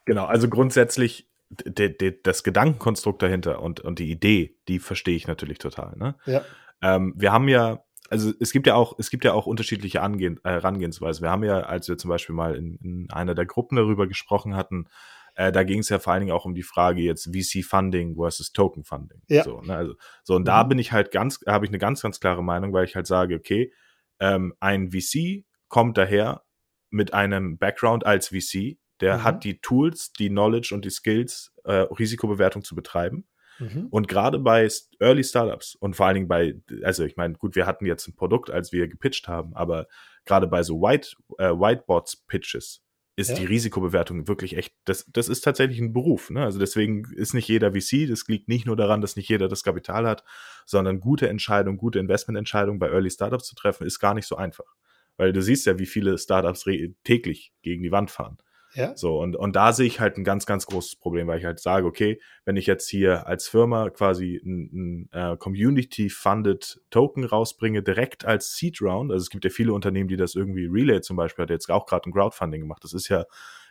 Speaker 2: genau, also grundsätzlich das Gedankenkonstrukt dahinter und, und die Idee, die verstehe ich natürlich total. Ne?
Speaker 1: Ja.
Speaker 2: Ähm, wir haben ja, also es gibt ja auch, es gibt ja auch unterschiedliche Angehen, äh, Herangehensweisen. Wir haben ja, als wir zum Beispiel mal in, in einer der Gruppen darüber gesprochen hatten, äh, da ging es ja vor allen Dingen auch um die Frage jetzt VC-Funding versus Token-Funding.
Speaker 1: Ja.
Speaker 2: So, ne? also, so, und mhm. da bin ich halt ganz, habe ich eine ganz, ganz klare Meinung, weil ich halt sage, okay, ähm, ein VC kommt daher mit einem Background als VC, der mhm. hat die Tools, die Knowledge und die Skills, äh, Risikobewertung zu betreiben. Mhm. Und gerade bei Early Startups und vor allen Dingen bei, also ich meine, gut, wir hatten jetzt ein Produkt, als wir gepitcht haben, aber gerade bei so White, äh, Whiteboards-Pitches ist ja. die Risikobewertung wirklich echt, das, das ist tatsächlich ein Beruf. Ne? Also deswegen ist nicht jeder VC, das liegt nicht nur daran, dass nicht jeder das Kapital hat, sondern gute Entscheidungen, gute Investmententscheidungen bei Early Startups zu treffen, ist gar nicht so einfach. Weil du siehst ja, wie viele Startups täglich gegen die Wand fahren. Ja. So, und, und da sehe ich halt ein ganz, ganz großes Problem, weil ich halt sage, okay, wenn ich jetzt hier als Firma quasi ein, ein uh, Community-Funded Token rausbringe, direkt als Seed Round, also es gibt ja viele Unternehmen, die das irgendwie, Relay zum Beispiel hat jetzt auch gerade ein Crowdfunding gemacht. Das ist ja,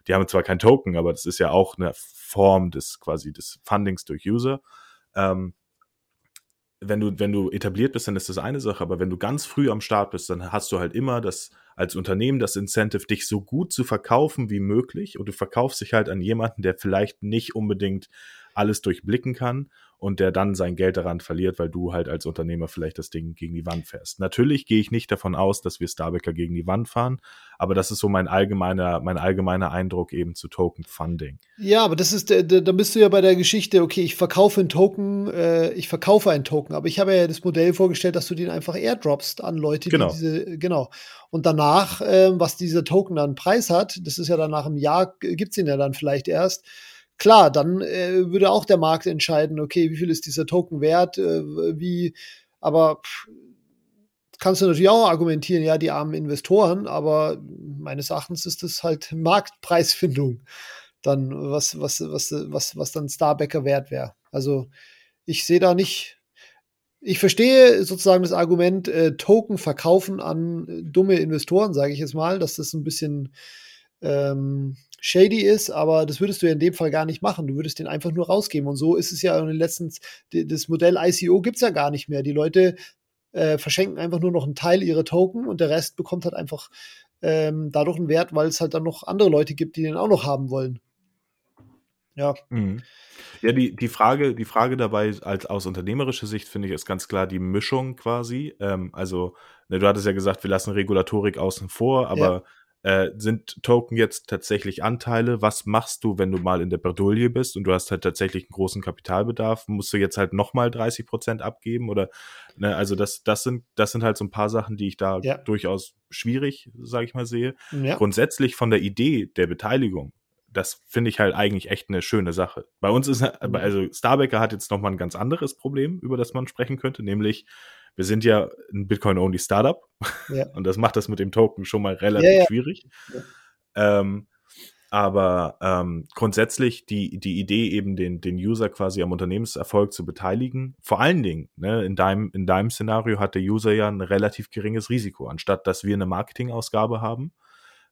Speaker 2: die haben zwar kein Token, aber das ist ja auch eine Form des quasi des Fundings durch User. Ähm, wenn du, wenn du etabliert bist, dann ist das eine Sache, aber wenn du ganz früh am Start bist, dann hast du halt immer das als Unternehmen das Incentive, dich so gut zu verkaufen wie möglich und du verkaufst dich halt an jemanden, der vielleicht nicht unbedingt alles durchblicken kann und der dann sein Geld daran verliert, weil du halt als Unternehmer vielleicht das Ding gegen die Wand fährst. Natürlich gehe ich nicht davon aus, dass wir Starbacker gegen die Wand fahren, aber das ist so mein allgemeiner, mein allgemeiner Eindruck eben zu Token Funding.
Speaker 1: Ja, aber das ist, da bist du ja bei der Geschichte, okay, ich verkaufe einen Token, äh, ich verkaufe einen Token, aber ich habe ja das Modell vorgestellt, dass du den einfach airdroppst an Leute,
Speaker 2: genau.
Speaker 1: die diese, genau. Und danach, äh, was dieser Token dann Preis hat, das ist ja dann nach einem Jahr, gibt's ihn ja dann vielleicht erst, klar, dann äh, würde auch der Markt entscheiden, okay, wie viel ist dieser Token wert, äh, wie, aber pff, kannst du natürlich auch argumentieren, ja, die armen Investoren, aber meines Erachtens ist das halt Marktpreisfindung, dann was, was, was, was, was dann Starbacker wert wäre. Also ich sehe da nicht, ich verstehe sozusagen das Argument, äh, Token verkaufen an äh, dumme Investoren, sage ich jetzt mal, dass das ein bisschen ähm, shady ist, aber das würdest du ja in dem Fall gar nicht machen. Du würdest den einfach nur rausgeben. Und so ist es ja in den letzten, das Modell ICO gibt es ja gar nicht mehr. Die Leute äh, verschenken einfach nur noch einen Teil ihrer Token und der Rest bekommt halt einfach ähm, dadurch einen Wert, weil es halt dann noch andere Leute gibt, die den auch noch haben wollen.
Speaker 2: Ja. Mhm. Ja, die, die, Frage, die Frage dabei als aus unternehmerischer Sicht finde ich ist ganz klar die Mischung quasi. Ähm, also, ne, du hattest ja gesagt, wir lassen Regulatorik außen vor, aber ja. Äh, sind Token jetzt tatsächlich Anteile? Was machst du, wenn du mal in der Bredouille bist und du hast halt tatsächlich einen großen Kapitalbedarf? Musst du jetzt halt nochmal 30 Prozent abgeben? Oder, ne, also das, das sind, das sind halt so ein paar Sachen, die ich da ja. durchaus schwierig, sage ich mal, sehe. Ja. Grundsätzlich von der Idee der Beteiligung das finde ich halt eigentlich echt eine schöne Sache. Bei uns ist, mhm. also Starbacker hat jetzt nochmal ein ganz anderes Problem, über das man sprechen könnte, nämlich wir sind ja ein Bitcoin-only Startup ja. und das macht das mit dem Token schon mal relativ ja, ja. schwierig. Ähm, aber ähm, grundsätzlich die, die Idee, eben den, den User quasi am Unternehmenserfolg zu beteiligen, vor allen Dingen, ne, in, deinem, in deinem Szenario hat der User ja ein relativ geringes Risiko. Anstatt dass wir eine Marketingausgabe haben,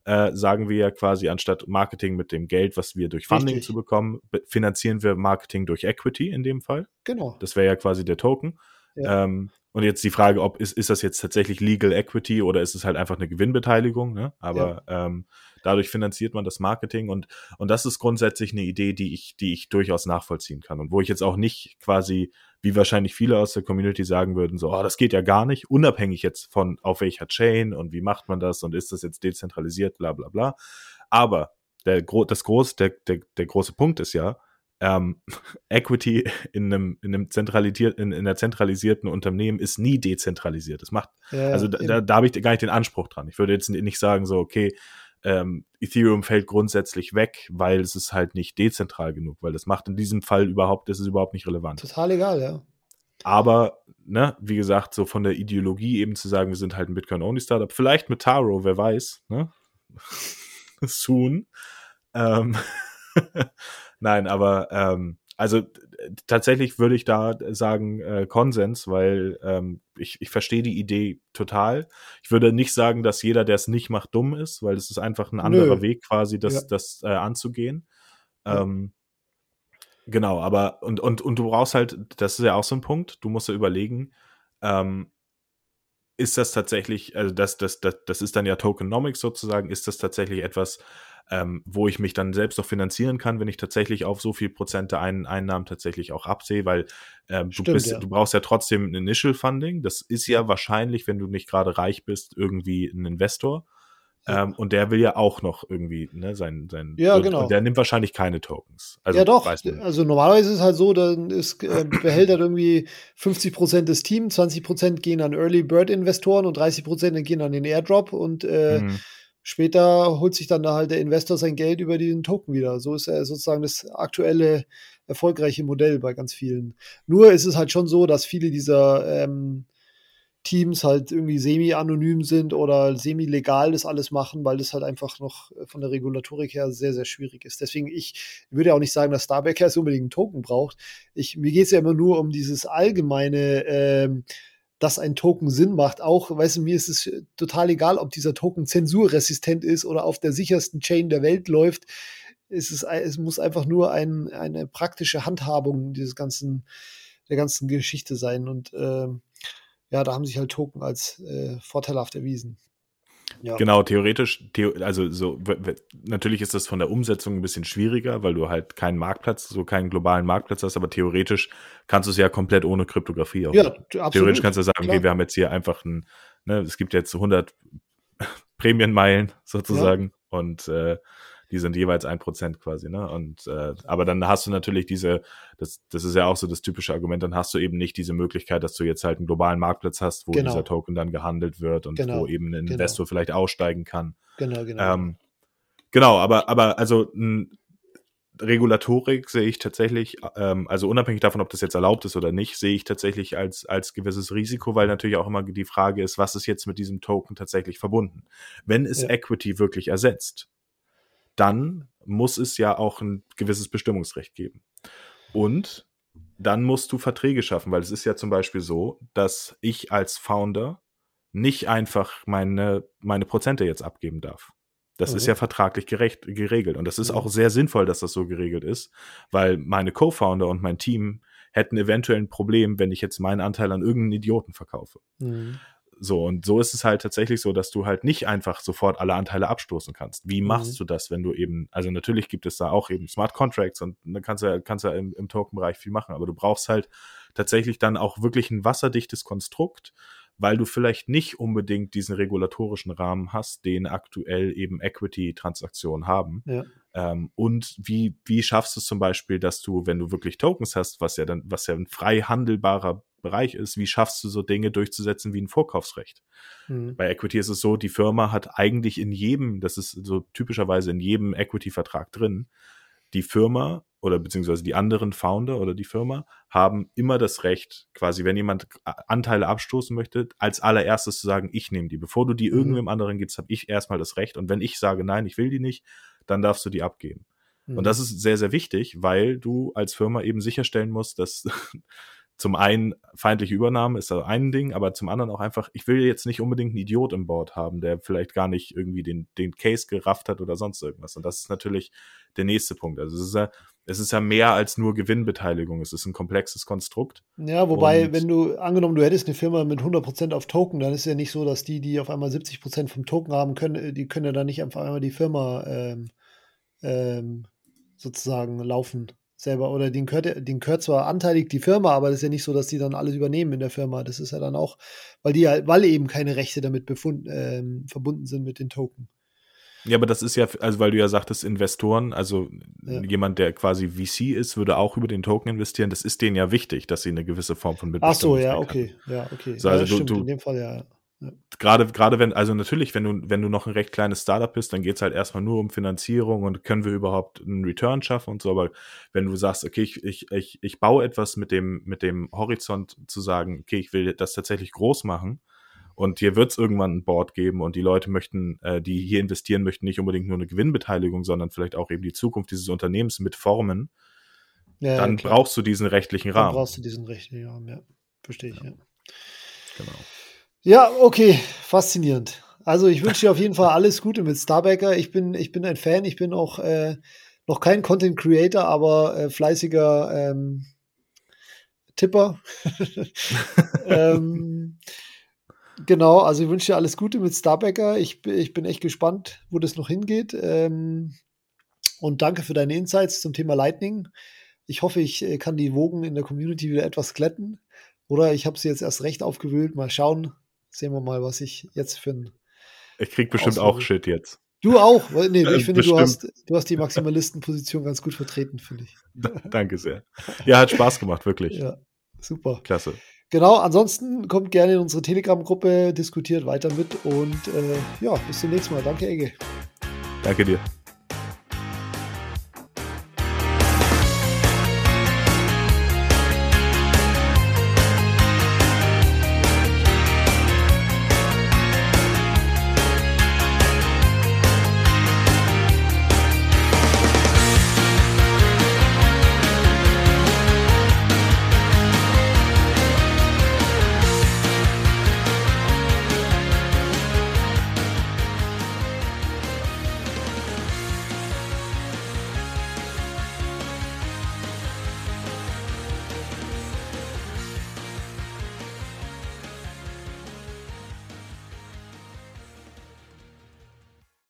Speaker 2: äh, sagen wir ja quasi, anstatt Marketing mit dem Geld, was wir durch Funding Richtig. zu bekommen, finanzieren wir Marketing durch Equity in dem Fall.
Speaker 1: Genau.
Speaker 2: Das wäre ja quasi der Token. Ja. Ähm, und jetzt die Frage, ob ist, ist das jetzt tatsächlich Legal Equity oder ist es halt einfach eine Gewinnbeteiligung, ne? Aber ja. ähm, dadurch finanziert man das Marketing und, und das ist grundsätzlich eine Idee, die ich, die ich durchaus nachvollziehen kann. Und wo ich jetzt auch nicht quasi, wie wahrscheinlich viele aus der Community sagen würden, so, oh, das geht ja gar nicht, unabhängig jetzt von auf welcher Chain und wie macht man das und ist das jetzt dezentralisiert, bla bla bla. Aber der, das groß, der, der, der große Punkt ist ja, ähm, Equity in einem, in einem zentralisiert, in, in einer zentralisierten Unternehmen ist nie dezentralisiert. Das macht, ja, also da, da habe ich gar nicht den Anspruch dran. Ich würde jetzt nicht sagen, so, okay, ähm, Ethereum fällt grundsätzlich weg, weil es ist halt nicht dezentral genug, weil das macht in diesem Fall überhaupt, das ist überhaupt nicht relevant.
Speaker 1: Total egal, ja.
Speaker 2: Aber, ne, wie gesagt, so von der Ideologie eben zu sagen, wir sind halt ein Bitcoin-Only-Startup, vielleicht mit Taro, wer weiß, ne? Soon. Ähm, Nein, aber ähm, also tatsächlich würde ich da sagen äh, Konsens, weil ähm, ich, ich verstehe die Idee total. Ich würde nicht sagen, dass jeder, der es nicht macht, dumm ist, weil es ist einfach ein anderer Nö. Weg quasi, das, ja. das äh, anzugehen. Ja. Ähm, genau, aber und, und, und du brauchst halt, das ist ja auch so ein Punkt, du musst ja überlegen, ähm, ist das tatsächlich, also das, das, das, das ist dann ja Tokenomics sozusagen, ist das tatsächlich etwas, ähm, wo ich mich dann selbst noch finanzieren kann, wenn ich tatsächlich auf so viel Prozent der Ein Einnahmen tatsächlich auch absehe, weil ähm, Stimmt, du, bist, ja. du brauchst ja trotzdem ein Initial Funding. Das ist ja wahrscheinlich, wenn du nicht gerade reich bist, irgendwie ein Investor. Ähm, und der will ja auch noch irgendwie ne, sein, sein
Speaker 1: ja, und, genau.
Speaker 2: Und der nimmt wahrscheinlich keine Tokens.
Speaker 1: Also, ja, doch. Also normalerweise ist es halt so, dann ist, äh, behält er irgendwie 50 Prozent des Teams, 20 Prozent gehen an Early Bird Investoren und 30 Prozent gehen an den Airdrop und äh, mhm. Später holt sich dann da halt der Investor sein Geld über den Token wieder. So ist er sozusagen das aktuelle erfolgreiche Modell bei ganz vielen. Nur ist es halt schon so, dass viele dieser, ähm, Teams halt irgendwie semi-anonym sind oder semi-legal das alles machen, weil das halt einfach noch von der Regulatorik her sehr, sehr schwierig ist. Deswegen, ich würde auch nicht sagen, dass Starbacker es unbedingt einen Token braucht. Ich, mir geht es ja immer nur um dieses allgemeine, ähm, dass ein Token Sinn macht. Auch, weißt du, mir ist es total egal, ob dieser Token zensurresistent ist oder auf der sichersten Chain der Welt läuft. Es, ist, es muss einfach nur ein, eine praktische Handhabung dieses ganzen, der ganzen Geschichte sein. Und ähm, ja, da haben sich halt Token als äh, vorteilhaft erwiesen.
Speaker 2: Ja. Genau, theoretisch, theo also so, natürlich ist das von der Umsetzung ein bisschen schwieriger, weil du halt keinen Marktplatz, so keinen globalen Marktplatz hast, aber theoretisch kannst du es ja komplett ohne Kryptographie auch. Ja, absolut. Theoretisch kannst du sagen, Klar. okay, wir haben jetzt hier einfach ein, ne, es gibt jetzt 100 Prämienmeilen sozusagen ja. und äh, die sind jeweils ein Prozent quasi, ne? Und äh, aber dann hast du natürlich diese, das, das ist ja auch so das typische Argument, dann hast du eben nicht diese Möglichkeit, dass du jetzt halt einen globalen Marktplatz hast, wo genau. dieser Token dann gehandelt wird und genau. wo eben ein genau. Investor vielleicht aussteigen kann.
Speaker 1: Genau, genau.
Speaker 2: Ähm, genau, aber, aber also ein, Regulatorik sehe ich tatsächlich, ähm, also unabhängig davon, ob das jetzt erlaubt ist oder nicht, sehe ich tatsächlich als, als gewisses Risiko, weil natürlich auch immer die Frage ist, was ist jetzt mit diesem Token tatsächlich verbunden? Wenn es ja. Equity wirklich ersetzt, dann muss es ja auch ein gewisses Bestimmungsrecht geben. Und dann musst du Verträge schaffen, weil es ist ja zum Beispiel so, dass ich als Founder nicht einfach meine, meine Prozente jetzt abgeben darf. Das mhm. ist ja vertraglich gerecht, geregelt. Und das ist mhm. auch sehr sinnvoll, dass das so geregelt ist, weil meine Co-Founder und mein Team hätten eventuell ein Problem, wenn ich jetzt meinen Anteil an irgendeinen Idioten verkaufe. Mhm. So, und so ist es halt tatsächlich so, dass du halt nicht einfach sofort alle Anteile abstoßen kannst. Wie machst mhm. du das, wenn du eben, also natürlich gibt es da auch eben Smart Contracts und dann kannst du, kannst du im, im Token-Bereich viel machen, aber du brauchst halt tatsächlich dann auch wirklich ein wasserdichtes Konstrukt, weil du vielleicht nicht unbedingt diesen regulatorischen Rahmen hast, den aktuell eben Equity-Transaktionen haben. Ja. Ähm, und wie, wie schaffst du es zum Beispiel, dass du, wenn du wirklich Tokens hast, was ja dann, was ja ein frei handelbarer Bereich ist, wie schaffst du so Dinge durchzusetzen wie ein Vorkaufsrecht? Mhm. Bei Equity ist es so, die Firma hat eigentlich in jedem, das ist so typischerweise in jedem Equity-Vertrag drin, die Firma oder beziehungsweise die anderen Founder oder die Firma haben immer das Recht, quasi, wenn jemand Anteile abstoßen möchte, als allererstes zu sagen, ich nehme die. Bevor du die mhm. irgendwem anderen gibst, habe ich erstmal das Recht. Und wenn ich sage, nein, ich will die nicht, dann darfst du die abgeben. Mhm. Und das ist sehr, sehr wichtig, weil du als Firma eben sicherstellen musst, dass zum einen feindliche Übernahme ist da ein Ding, aber zum anderen auch einfach, ich will jetzt nicht unbedingt einen Idiot im Board haben, der vielleicht gar nicht irgendwie den, den Case gerafft hat oder sonst irgendwas. Und das ist natürlich der nächste Punkt. Also es ist ja, es ist ja mehr als nur Gewinnbeteiligung. Es ist ein komplexes Konstrukt.
Speaker 1: Ja, wobei, Und wenn du, angenommen, du hättest eine Firma mit 100% auf Token, dann ist es ja nicht so, dass die, die auf einmal 70% vom Token haben können, die können ja dann nicht einfach einmal die Firma ähm, ähm, sozusagen laufen selber oder den gehört, den gehört zwar anteilig die Firma, aber das ist ja nicht so, dass die dann alles übernehmen in der Firma. Das ist ja dann auch, weil die ja, weil eben keine Rechte damit befund, ähm, verbunden sind mit den Token.
Speaker 2: Ja, aber das ist ja, also weil du ja sagtest, Investoren, also ja. jemand, der quasi VC ist, würde auch über den Token investieren. Das ist denen ja wichtig, dass sie eine gewisse Form von
Speaker 1: Mitbestimmung Ach so, ja, okay, haben. ja, okay.
Speaker 2: So, also ja, du, stimmt, du, in dem Fall ja. Gerade, gerade wenn, also natürlich, wenn du, wenn du noch ein recht kleines Startup bist, dann geht es halt erstmal nur um Finanzierung und können wir überhaupt einen Return schaffen und so. Aber wenn du sagst, okay, ich, ich, ich, ich baue etwas mit dem, mit dem Horizont zu sagen, okay, ich will das tatsächlich groß machen und hier wird es irgendwann ein Board geben und die Leute möchten, äh, die hier investieren, möchten nicht unbedingt nur eine Gewinnbeteiligung, sondern vielleicht auch eben die Zukunft dieses Unternehmens mitformen, ja, dann ja, brauchst du diesen rechtlichen Rahmen. Dann
Speaker 1: brauchst du diesen rechtlichen Rahmen, ja. Verstehe ich, ja. ja.
Speaker 2: Genau.
Speaker 1: Ja, okay, faszinierend. Also ich wünsche dir auf jeden Fall alles Gute mit Starbacker. Ich bin, ich bin ein Fan, ich bin auch äh, noch kein Content Creator, aber äh, fleißiger ähm, Tipper. ähm, genau, also ich wünsche dir alles Gute mit Starbacker. Ich, ich bin echt gespannt, wo das noch hingeht. Ähm, und danke für deine Insights zum Thema Lightning. Ich hoffe, ich äh, kann die Wogen in der Community wieder etwas glätten. Oder ich habe sie jetzt erst recht aufgewühlt. Mal schauen, Sehen wir mal, was ich jetzt für ein.
Speaker 2: Ich krieg bestimmt Auswahl. auch Shit jetzt.
Speaker 1: Du auch? Nee, ich finde, du hast, du hast die Maximalistenposition ganz gut vertreten, finde ich.
Speaker 2: Danke sehr. Ja, hat Spaß gemacht, wirklich.
Speaker 1: Ja, super.
Speaker 2: Klasse.
Speaker 1: Genau, ansonsten kommt gerne in unsere Telegram-Gruppe, diskutiert weiter mit und äh, ja, bis zum nächsten Mal. Danke, Ege.
Speaker 2: Danke dir.